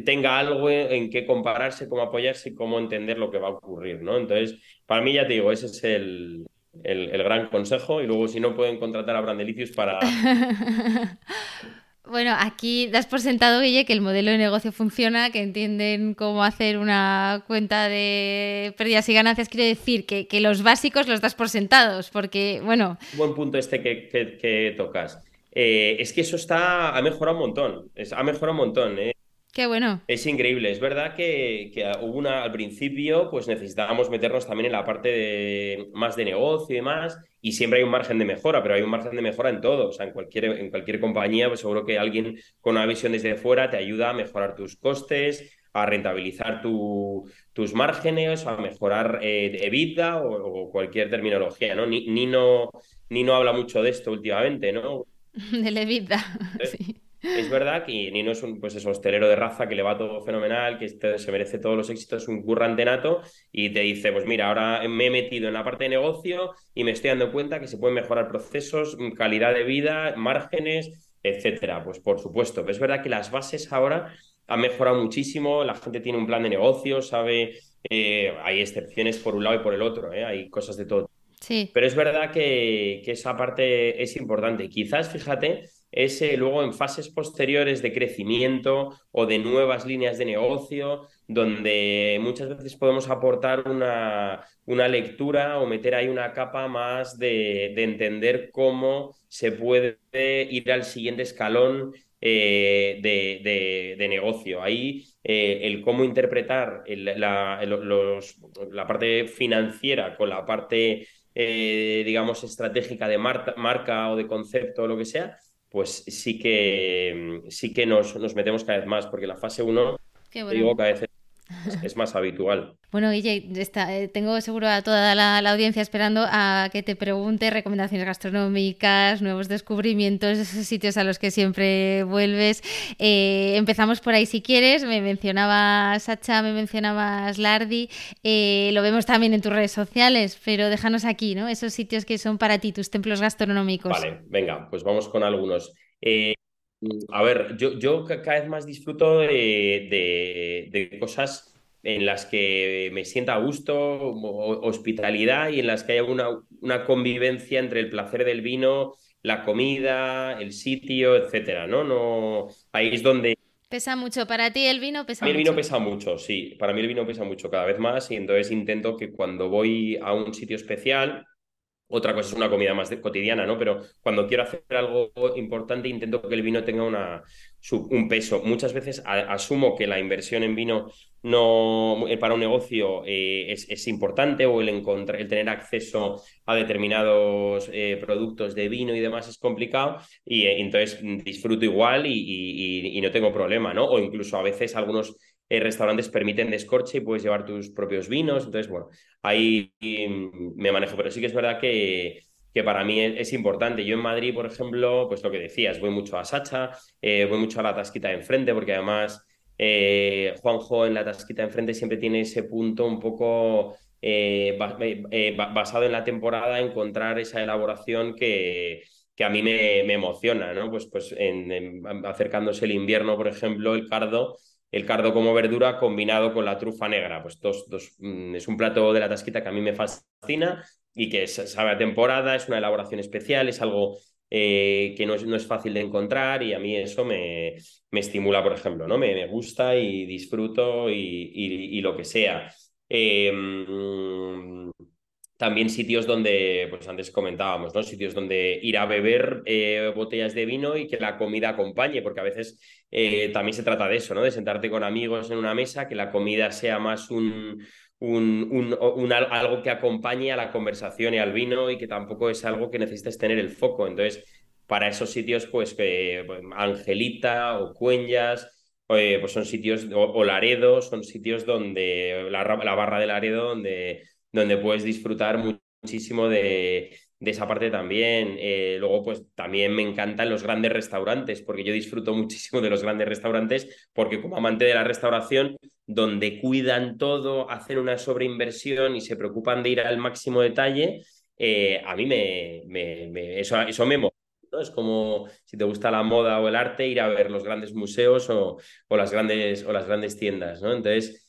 tenga algo en, qué compararse, cómo apoyarse y cómo entender lo que va a ocurrir, ¿no? Entonces, para mí ya te digo, ese es el, el, gran consejo y luego si no pueden contratar a Brandelicius para... Bueno, aquí das por sentado, Guille, que el modelo de negocio funciona, que entienden cómo hacer una cuenta de pérdidas y ganancias. Quiere decir que, los básicos los das por sentados, porque, bueno... Buen punto este que, que, tocas. Eh, es que eso está, ha mejorado un montón, ha mejorado un montón. ¿eh? Qué bueno. Es increíble. Es verdad que, hubo una, al principio, pues necesitábamos meternos también en la parte de, más de negocio y demás, y siempre hay un margen de mejora, pero hay un margen de mejora en todo. O sea, en cualquier, en cualquier compañía, pues seguro que alguien con una visión desde fuera te ayuda a mejorar tus costes, a rentabilizar tus márgenes, a mejorar eh, EBITDA o, cualquier terminología, ¿no? Ni, ni ¿no? ni no habla mucho de esto últimamente, ¿no? Del EBITDA, sí. Es verdad que Nino es un pues es hostelero de raza que le va todo fenomenal, que se merece todos los éxitos, es un currante nato y te dice, pues mira, ahora me he metido en la parte de negocio y me estoy dando cuenta que se pueden mejorar procesos, calidad de vida, márgenes, etcétera. Pues por supuesto, es verdad que las bases ahora han mejorado muchísimo, la gente tiene un plan de negocio, sabe, eh, hay excepciones por un lado y por el otro, ¿eh? hay cosas de todo. Sí. Pero es verdad que, que esa parte es importante. Quizás, fíjate, es luego en fases posteriores de crecimiento o de nuevas líneas de negocio, donde muchas veces podemos aportar una, una lectura o meter ahí una capa más de, entender cómo se puede ir al siguiente escalón eh, de, negocio. Ahí eh, el cómo interpretar la, la, parte financiera con la parte, eh, digamos, estratégica de marca o de concepto o lo que sea, pues sí que, sí que nos, nos metemos cada vez más, porque la fase 1, digo, cada vez es, más habitual. Bueno, Guille, eh, tengo seguro a toda la, audiencia esperando a que te pregunte recomendaciones gastronómicas, nuevos descubrimientos, esos sitios a los que siempre vuelves. Eh, empezamos por ahí si quieres. Me mencionabas Sacha, me mencionabas Lardi. Eh, lo vemos también en tus redes sociales, pero déjanos aquí, ¿no? Esos sitios que son para ti, tus templos gastronómicos. Vale, venga, pues vamos con algunos. A ver, yo, yo cada vez más disfruto de, de cosas en las que me sienta a gusto, hospitalidad y en las que haya una, una convivencia entre el placer del vino, la comida, el sitio, etcétera, ¿no? no ahí es donde Pesa mucho. Para ti el vino pesa mucho. el vino pesa mucho, sí. Para mí el vino pesa mucho cada vez más y entonces intento que cuando voy a un sitio especial, otra cosa es una comida más cotidiana, ¿no? Pero cuando quiero hacer algo importante intento que el vino tenga una, un peso. Muchas veces asumo que la inversión en vino no eh, para un negocio eh, es, importante o el, encontrar, el tener acceso a determinados eh, productos de vino y demás es complicado y entonces disfruto igual y, no tengo problema, ¿no? O incluso a veces algunos restaurantes permiten descorche y puedes llevar tus propios vinos, entonces bueno, ahí mm, me manejo, pero sí que es verdad que que para mí es, importante. Yo en Madrid, por ejemplo, pues lo que decías, voy mucho a Sacha, eh, voy mucho a la tasquita de enfrente, porque además eh, Juanjo en la tasquita de enfrente siempre tiene ese punto un poco eh, basado en la temporada, encontrar esa elaboración que, que a mí me, emociona, ¿no? Pues, pues en, acercándose el invierno, por ejemplo, el cardo el cardo como verdura combinado con la trufa negra. Pues dos, dos, mm, es un plato de la tasquita que a mí me fascina y que sabe a temporada, es una elaboración especial, es algo eh, que no es, no es, fácil de encontrar y a mí eso me, me estimula, por ejemplo, ¿no? Me, me gusta y disfruto y, y, lo que sea. Em, también sitios donde, pues antes comentábamos, ¿no? Sitios donde ir a beber eh, botellas de vino y que la comida acompañe, porque a veces eh, también se trata de eso, ¿no? De sentarte con amigos en una mesa, que la comida sea más un, un, algo que acompañe a la conversación y al vino y que tampoco es algo que necesites tener el foco. Entonces, para esos sitios, pues, pues, Angelita o Cueñas, eh, pues son sitios, o, Laredo, son sitios donde, la, barra de Laredo, donde, donde puedes disfrutar muchísimo de, esa parte también. Eh, luego, pues también me encantan los grandes restaurantes, porque yo disfruto muchísimo de los grandes restaurantes, porque como amante de la restauración, donde cuidan todo, hacen una sobreinversión y se preocupan de ir al máximo detalle, eh, a mí me, me, eso, eso me. Es como si te gusta la moda o el arte, ir a ver los grandes museos o, o las, grandes, o las grandes tiendas. ¿no? Entonces,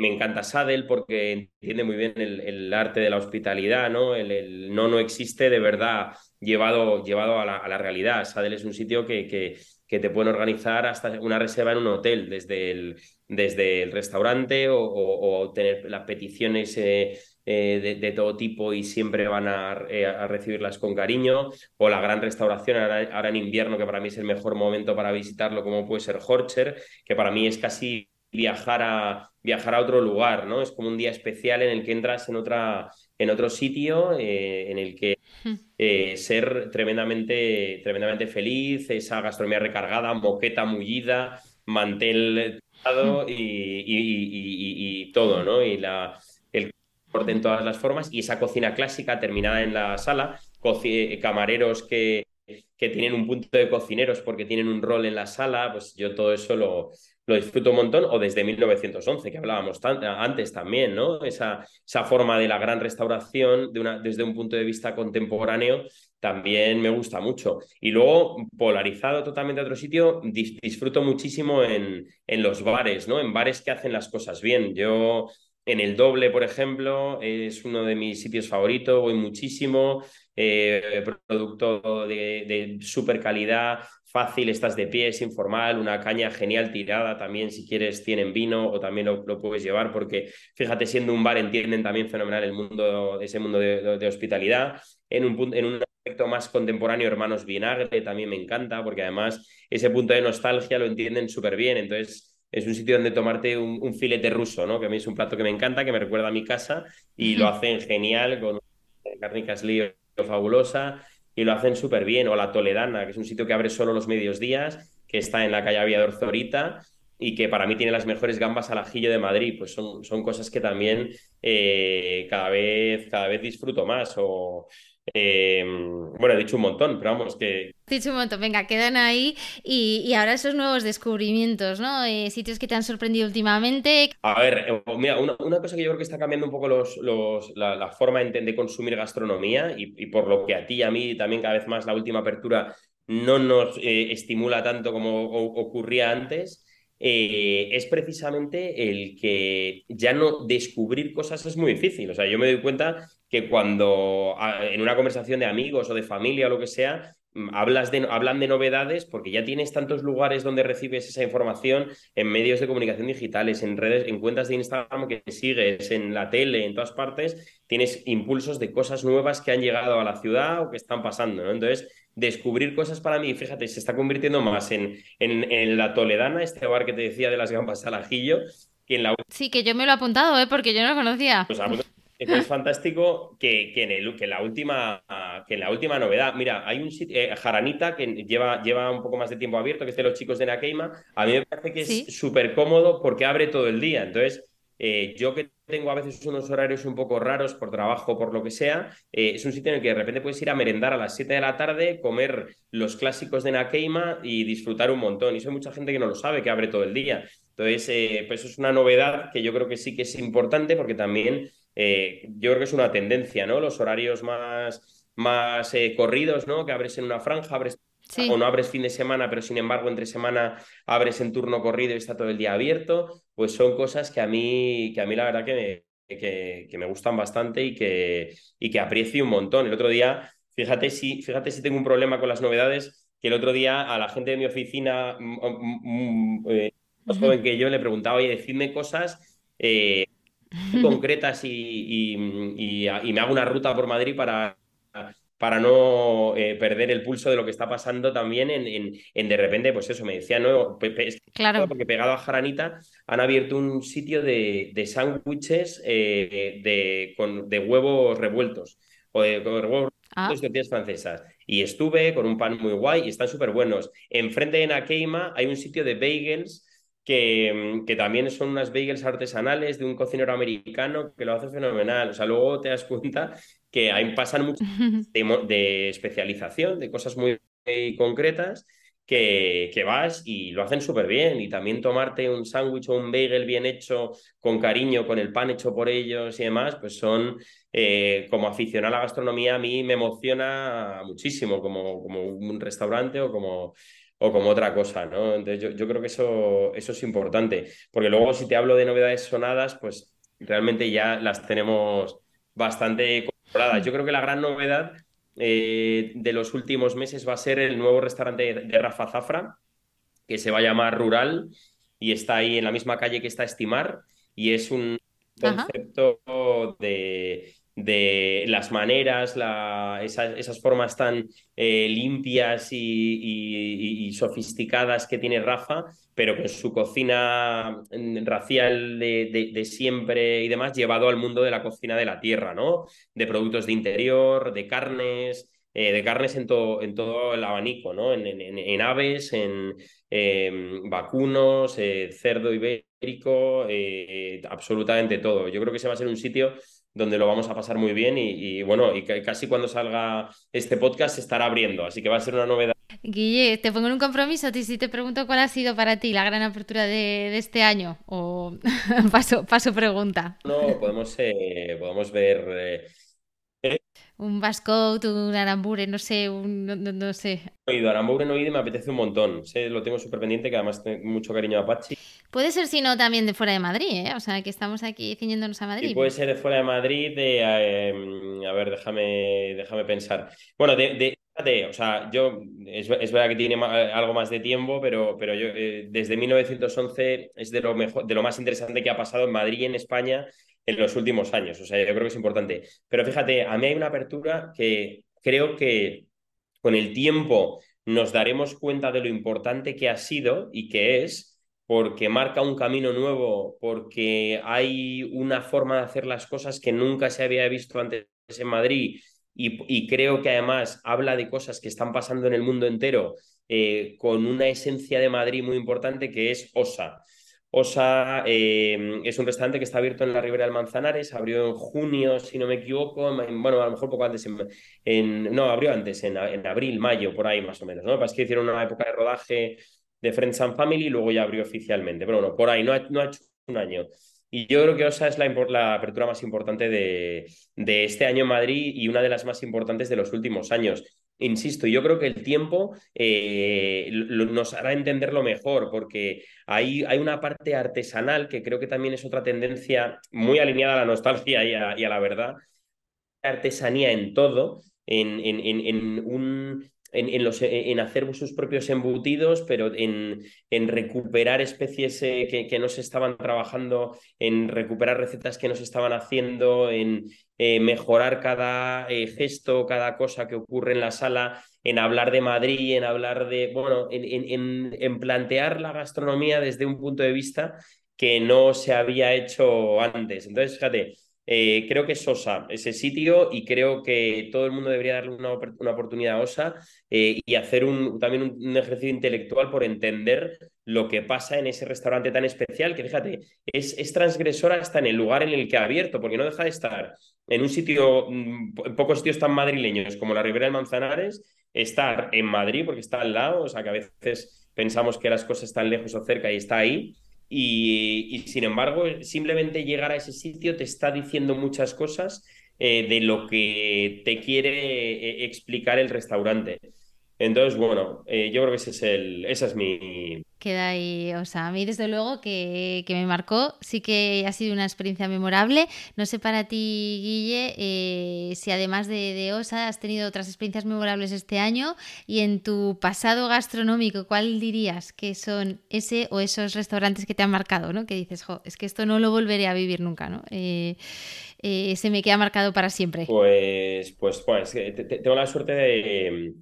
me encanta Sadel porque entiende muy bien el, arte de la hospitalidad, ¿no? El, no no existe de verdad llevado, llevado a, la, realidad. Sadel es un sitio que, que, que, te pueden organizar hasta una reserva en un hotel, desde el, desde el restaurante o, tener las peticiones eh, eh, de, todo tipo y siempre van eh, a, recibirlas con cariño, o la gran restauración ahora, ahora en invierno, que para mí es el mejor momento para visitarlo, como puede ser Horcher, que para mí es casi viajar a, viajar a otro lugar, ¿no? Es como un día especial en el que entras en, otra, en otro sitio, eh, en el que eh, ser tremendamente, tremendamente feliz, esa gastronomía recargada, moqueta mullida, mantel y, y, y, todo, ¿no? Y la, el corte en todas las formas y esa cocina clásica terminada en la sala, camareros que, que tienen un punto de cocineros porque tienen un rol en la sala, pues yo todo eso lo, lo disfruto un montón, o desde 1911, que hablábamos antes también, ¿no? Esa, esa forma de la gran restauración desde un punto de vista contemporáneo también me gusta mucho. Y luego, polarizado totalmente a otro sitio, disfruto muchísimo en, en los bares, ¿no? En bares que hacen las cosas bien. Yo en el doble, por ejemplo, es uno de mis sitios favoritos, voy muchísimo, eh, producto de, de super calidad, fácil, estás de pie, es informal, una caña genial tirada también, si quieres, tienen vino o también lo, puedes llevar, porque fíjate, siendo un bar entienden también fenomenal el mundo, ese mundo de, hospitalidad. En un, en un aspecto más contemporáneo, Hermanos Vinagre también me encanta, porque además ese punto de nostalgia lo entienden súper bien, entonces es un sitio donde tomarte un, filete ruso, ¿no? Que a mí es un plato que me encanta, que me recuerda a mi casa y lo hacen genial con carne caslío fabulosa y lo hacen súper bien. O la Toledana, que es un sitio que abre solo los medios días, que está en la calle Aviador Zorita y que para mí tiene las mejores gambas al ajillo de Madrid. Pues son, son cosas que también eh, cada, vez, cada vez disfruto más. Eh, bueno, he dicho un montón, pero vamos, que... He dicho un montón, venga, quedan ahí y, ahora esos nuevos descubrimientos, ¿no? Eh, sitios que te han sorprendido últimamente. A ver, eh, mira, una, cosa que yo creo que está cambiando un poco los, los, la, forma de, consumir gastronomía y, por lo que a ti y a mí también cada vez más la última apertura no nos estimula tanto como ocurría antes. es precisamente el que ya no descubrir cosas es muy difícil. O sea, yo me doy cuenta que cuando en una conversación de amigos o de familia o lo que sea, mm, hablas de, hablan de novedades porque ya tienes tantos lugares donde recibes esa información en medios de comunicación digitales, en redes, en cuentas de Instagram que sigues, en la tele, en todas partes, tienes impulsos de cosas nuevas que han llegado a la ciudad o que están pasando, ¿no? Entonces, descubrir cosas para mí, fíjate, se está convirtiendo más en, en, la Toledana, este bar que te decía de las gambas al ajillo, que en la... Sí, que yo me lo he apuntado, ¿eh? porque yo no lo conocía. Pues, es fantástico que, que, en el, que, la última, que en la última novedad, mira, hay un sitio, eh, Jaranita, que lleva, lleva un poco más de tiempo abierto, que es de los chicos de Nakeima, a mí me parece que es súper cómodo porque abre todo el día. Entonces, eh, yo que tengo a veces unos horarios un poco raros por trabajo, por lo que sea, eh, es un sitio en el que de repente puedes ir a merendar a las 7 de la tarde, comer los clásicos de Nakeima y disfrutar un montón. Y eso hay mucha gente que no lo sabe, que abre todo el día. Entonces, pues eso es una novedad que yo creo que sí que es importante porque también eh, yo creo que es una tendencia, ¿no? Los horarios más, más eh, corridos, ¿no? Que abres en una franja, abres o no abres fin de semana, pero sin embargo entre semana abres en turno corrido y está todo el día abierto, pues son cosas que a mí, que a mí la verdad que me, que, que me gustan bastante y que, y que aprecio un montón. El otro día, fíjate si, fíjate si tengo un problema con las novedades, que el otro día a la gente de mi oficina, mm, mm, mm, eh, más joven que yo, le preguntaba, oye, decidme cosas concretas y, y, me hago una ruta por Madrid para, para no eh, perder el pulso de lo que está pasando también en, en, de repente, pues eso, me decía, no, claro. porque pegado a Jaranita han abierto un sitio de, de sándwiches eh, de, con, de huevos revueltos o de, huevos ah. francesas. Y estuve con un pan muy guay y están súper buenos. Enfrente de Nakeima hay un sitio de bagels que, que, también son unas bagels artesanales de un cocinero americano que lo hace fenomenal. O sea, luego te das cuenta que ahí pasan muchas de, de, especialización, de cosas muy, concretas, que, que, vas y lo hacen súper bien. Y también tomarte un sándwich o un bagel bien hecho, con cariño, con el pan hecho por ellos y demás, pues son, eh, como aficionado a la gastronomía, a mí me emociona muchísimo, como, como un restaurante o como o como otra cosa, ¿no? Entonces yo, creo que eso, eso es importante, porque luego si te hablo de novedades sonadas, pues realmente ya las tenemos bastante controladas. Yo creo que la gran novedad eh, de los últimos meses va a ser el nuevo restaurante de, Rafa Zafra, que se va a llamar Rural y está ahí en la misma calle que está Estimar y es un concepto de de las maneras, esas, formas tan eh, limpias y, sofisticadas que tiene Rafa, pero con su cocina mm, racial de, siempre y demás, llevado al mundo de la cocina de la tierra, ¿no? De productos de interior, de carnes, eh, de carnes en, todo, en todo el abanico, ¿no? En, aves, en em, vacunos, eh, cerdo ibérico, absolutamente todo. Yo creo que ese va a ser un sitio donde lo vamos a pasar muy bien y, bueno, y casi cuando salga este podcast se estará abriendo, así que va a ser una novedad. Guille, te pongo en un compromiso, si te pregunto cuál ha sido para ti la gran apertura de, este año o paso, paso pregunta. No, podemos, eh, podemos ver... Eh, un Bascout, un Arambure, no sé, un, no, sé. No he oído, Arambure no he oído y me apetece un montón. Sé, lo tengo súper pendiente, que además tengo mucho cariño a Apache. Puede ser, si no, también de fuera de Madrid, ¿eh? O sea, que estamos aquí ciñéndonos a Madrid. Y puede ser de fuera de Madrid, de, em, a ver, déjame, déjame pensar. Bueno, de, de o sea, yo, es, verdad que tiene algo más de tiempo, pero, pero yo, eh, desde 1911 es de lo, mejor, de lo más interesante que ha pasado en Madrid y en España en los últimos años. O sea, yo creo que es importante. Pero fíjate, a mí hay una apertura que creo que con el tiempo nos daremos cuenta de lo importante que ha sido y que es, porque marca un camino nuevo, porque hay una forma de hacer las cosas que nunca se había visto antes en Madrid y, creo que además habla de cosas que están pasando en el mundo entero eh, con una esencia de Madrid muy importante que es OSA. Osa em, es un restaurante que está abierto en la Ribera del Manzanares, abrió en junio, si no me equivoco, bueno, a lo mejor poco antes, en, no, abrió antes, en, abril, mayo, por ahí más o menos, ¿no? Pasa que hicieron una época de rodaje de Friends and Family y luego ya abrió oficialmente, pero bueno, por ahí, no ha, hecho un año. Y yo creo que Osa es la, la apertura más importante de, de, este año en Madrid y una de las más importantes de los últimos años. Insisto, yo creo que el tiempo eh, nos hará entenderlo mejor, porque hay, hay, una parte artesanal que creo que también es otra tendencia muy alineada a la nostalgia y a, la verdad. Artesanía en todo, en, en, en, un, en, los, en, hacer sus propios embutidos, pero en, en recuperar especies eh, que, que, no se estaban trabajando, en recuperar recetas que no se estaban haciendo, en eh, mejorar cada eh, gesto, cada cosa que ocurre en la sala, en hablar de Madrid, en hablar de, bueno, en, en plantear la gastronomía desde un punto de vista que no se había hecho antes. Entonces, fíjate, eh, creo que es OSA ese sitio y creo que todo el mundo debería darle una, oportunidad a OSA eh, y hacer un, también un, ejercicio intelectual por entender lo que pasa en ese restaurante tan especial que, fíjate, es, es transgresor hasta en el lugar en el que ha abierto, porque no deja de estar en un sitio, mm, en pocos sitios tan madrileños como la Ribera del Manzanares, estar en Madrid porque está al lado, o sea que a veces pensamos que las cosas están lejos o cerca y está ahí y, sin embargo, simplemente llegar a ese sitio te está diciendo muchas cosas eh, de lo que te quiere eh, explicar el restaurante. Entonces, bueno, eh, yo creo que ese es el, esa es mi... Queda ahí, o sea, a mí desde luego que, me marcó, sí que ha sido una experiencia memorable. No sé para ti, Guille, eh, si además de, OSA has tenido otras experiencias memorables este año y en tu pasado gastronómico, ¿cuál dirías que son ese o esos restaurantes que te han marcado, ¿no? Que dices, jo, es que esto no lo volveré a vivir nunca, ¿no? Eh, se me queda marcado para siempre. Pues, pues, pues tengo la suerte de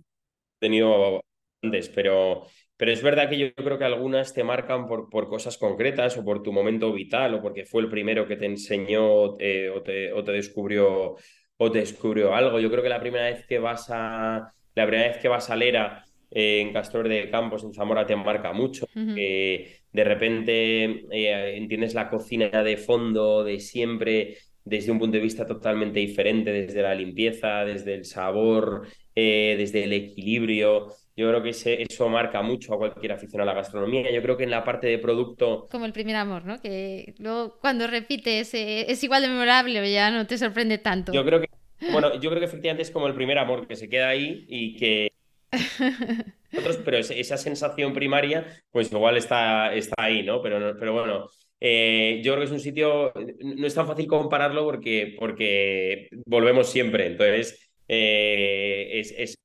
tenido antes, pero, pero es verdad que yo creo que algunas te marcan por, por cosas concretas o por tu momento vital o porque fue el primero que te enseñó eh, o, te, o, te, descubrió o te descubrió algo. Yo creo que la primera vez que vas a la primera vez que vas a Lera eh, en Castor de Campos, en Zamora, te marca mucho. de repente eh, entiendes la cocina de fondo, de siempre, desde un punto de vista totalmente diferente, desde la limpieza, desde el sabor, desde el equilibrio. Yo creo que eso marca mucho a cualquier aficionado a la gastronomía. Yo creo que en la parte de producto... Como el primer amor, ¿no? Que luego cuando repites eh, es igual de memorable ya no te sorprende tanto. Yo creo que, bueno, yo creo que efectivamente es como el primer amor, que se queda ahí y que... Otros, pero esa sensación primaria, pues igual está, está ahí, ¿no? Pero, pero bueno, eh, yo creo que es un sitio, no es tan fácil compararlo porque, porque volvemos siempre, entonces eh, es, es,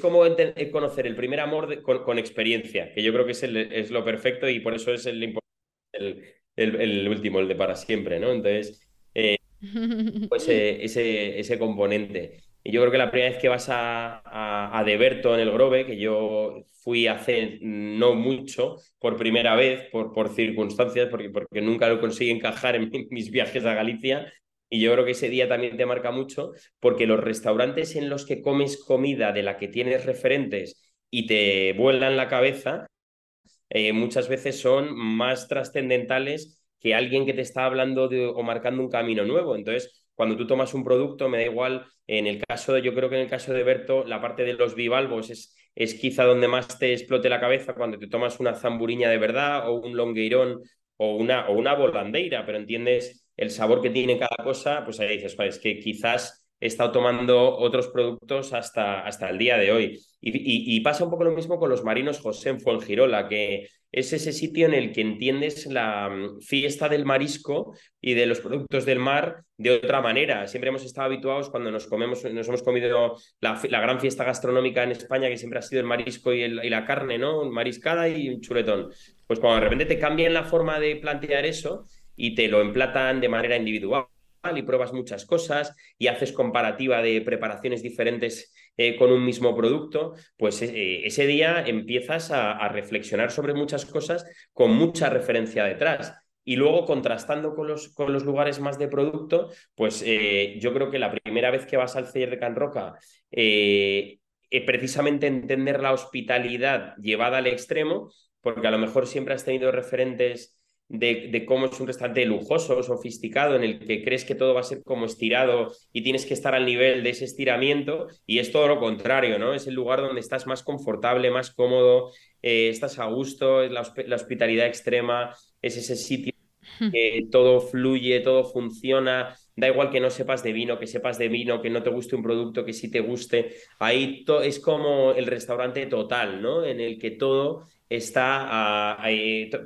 como conocer el primer amor con, experiencia, que yo creo que es, es lo perfecto y por eso es el, el, último, el de para siempre, ¿no? Entonces, eh, pues ese, ese componente. Y yo creo que la primera vez que vas a, a, a Deberto en el Grove, que yo fui hace no mucho, por primera vez, por, por circunstancias, porque, porque nunca lo conseguí encajar en mis viajes a Galicia, y yo creo que ese día también te marca mucho, porque los restaurantes en los que comes comida de la que tienes referentes y te vuelan la cabeza, eh, muchas veces son más trascendentales que alguien que te está hablando de, o marcando un camino nuevo. Entonces, cuando tú tomas un producto, me da igual, en el caso de, yo creo que en el caso de Berto, la parte de los bivalvos es, es quizá donde más te explote la cabeza cuando te tomas una zamburiña de verdad o un longueirón o una, o una volandeira, pero entiendes el sabor que tiene cada cosa, pues ahí dices, es que quizás he estado tomando otros productos hasta, hasta el día de hoy. Y, pasa un poco lo mismo con los marinos José en Fuengirola, que es ese sitio en el que entiendes la mm, fiesta del marisco y de los productos del mar de otra manera. Siempre hemos estado habituados cuando nos comemos, nos hemos comido la, la gran fiesta gastronómica en España, que siempre ha sido el marisco y, y la carne, ¿no? Mariscada y un chuletón. Pues cuando de repente te cambian la forma de plantear eso y te lo emplatan de manera individual y pruebas muchas cosas y haces comparativa de preparaciones diferentes eh, con un mismo producto, pues eh, ese día empiezas a, reflexionar sobre muchas cosas con mucha referencia detrás. Y luego contrastando con los, con los lugares más de producto, pues eh, yo creo que la primera vez que vas al Celler de Can Roca, precisamente entender la hospitalidad llevada al extremo, porque a lo mejor siempre has tenido referentes de, cómo es un restaurante lujoso, sofisticado, en el que crees que todo va a ser como estirado y tienes que estar al nivel de ese estiramiento, y es todo lo contrario, ¿no? Es el lugar donde estás más confortable, más cómodo, eh, estás a gusto, es la, hospitalidad extrema, es ese sitio que todo fluye, todo funciona, da igual que no sepas de vino, que sepas de vino, que no te guste un producto, que sí te guste, ahí es como el restaurante total, ¿no? En el que todo está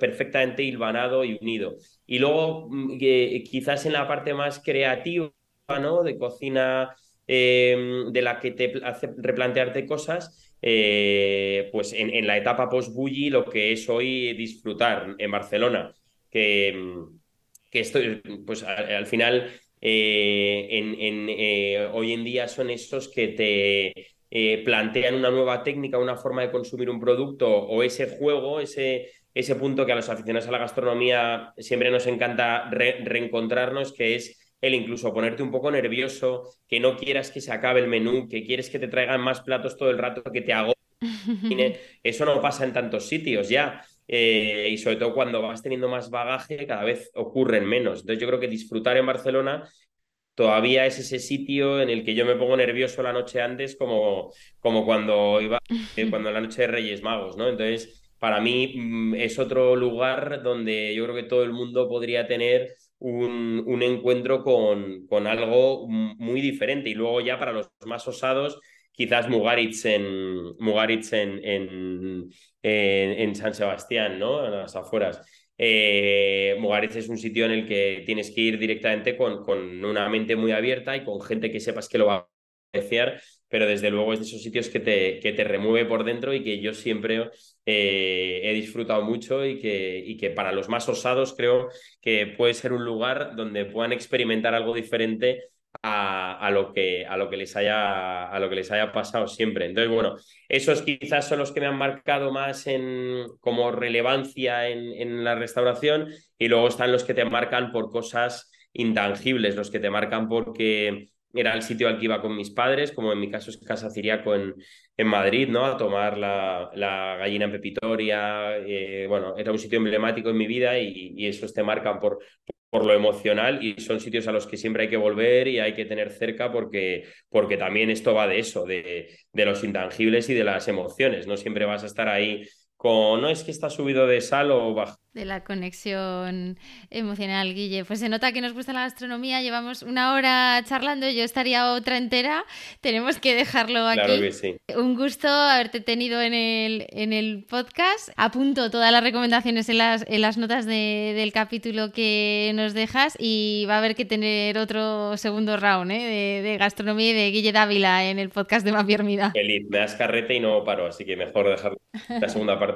perfectamente hilvanado y unido. Y luego, mm, quizás en la parte más creativa, ¿no? De cocina em, de la que te hace replantearte cosas, eh, pues en, la etapa post-Bulli lo que es hoy disfrutar en Barcelona, que, que esto, pues al, final eh, en, eh, hoy en día son esos que te plantean una nueva técnica, una forma de consumir un producto o ese juego, ese, ese punto que a los aficionados a la gastronomía siempre nos encanta reencontrarnos, que es el incluso ponerte un poco nervioso, que no quieras que se acabe el menú, que quieres que te traigan más platos todo el rato, que te hago. Eso no pasa en tantos sitios ya. Eh, y sobre todo cuando vas teniendo más bagaje, cada vez ocurren menos. Entonces yo creo que disfrutar en Barcelona todavía es ese sitio en el que yo me pongo nervioso la noche antes, como, como cuando iba, eh, cuando la noche de Reyes Magos, ¿no? Entonces para mí mm, es otro lugar donde yo creo que todo el mundo podría tener un, un encuentro con, con, algo muy diferente. Y luego ya para los más osados, quizás Mugaritz en, Mugaritz en, en, en, San Sebastián, ¿no? En las afueras. Eh, es un sitio en el que tienes que ir directamente con, con una mente muy abierta y con gente que sepas que lo va a apreciar pero desde luego es de esos sitios que te, que te remueve por dentro y que yo siempre eh, he disfrutado mucho y que, y que para los más osados creo que puede ser un lugar donde puedan experimentar algo diferente a, lo que, a, lo que les haya, a lo que les haya pasado siempre. Entonces, bueno, esos quizás son los que me han marcado más en, como relevancia en, la restauración y luego están los que te marcan por cosas intangibles, los que te marcan porque era el sitio al que iba con mis padres, como en mi caso es Casa Ciriaco en, en Madrid, ¿no? A tomar la, la gallina pepitoria. Eh, bueno, era un sitio emblemático en mi vida y, y esos te marcan por, por lo emocional y son sitios a los que siempre hay que volver y hay que tener cerca porque, porque también esto va de eso, de, de los intangibles y de las emociones. No siempre vas a estar ahí con, no es que está subido de sal o bajo de la conexión emocional, Guille. Pues se nota que nos gusta la gastronomía, llevamos una hora charlando, yo estaría otra entera, tenemos que dejarlo aquí. Claro que sí. Un gusto haberte tenido en el, en el podcast. Apunto todas las recomendaciones en las, en las notas del capítulo que nos dejas y va a haber que tener otro segundo round ¿eh? de, gastronomía y de Guille Dávila en el podcast de Mapi Hermida. Feliz, me das carrete y no paro, así que mejor dejar la segunda parte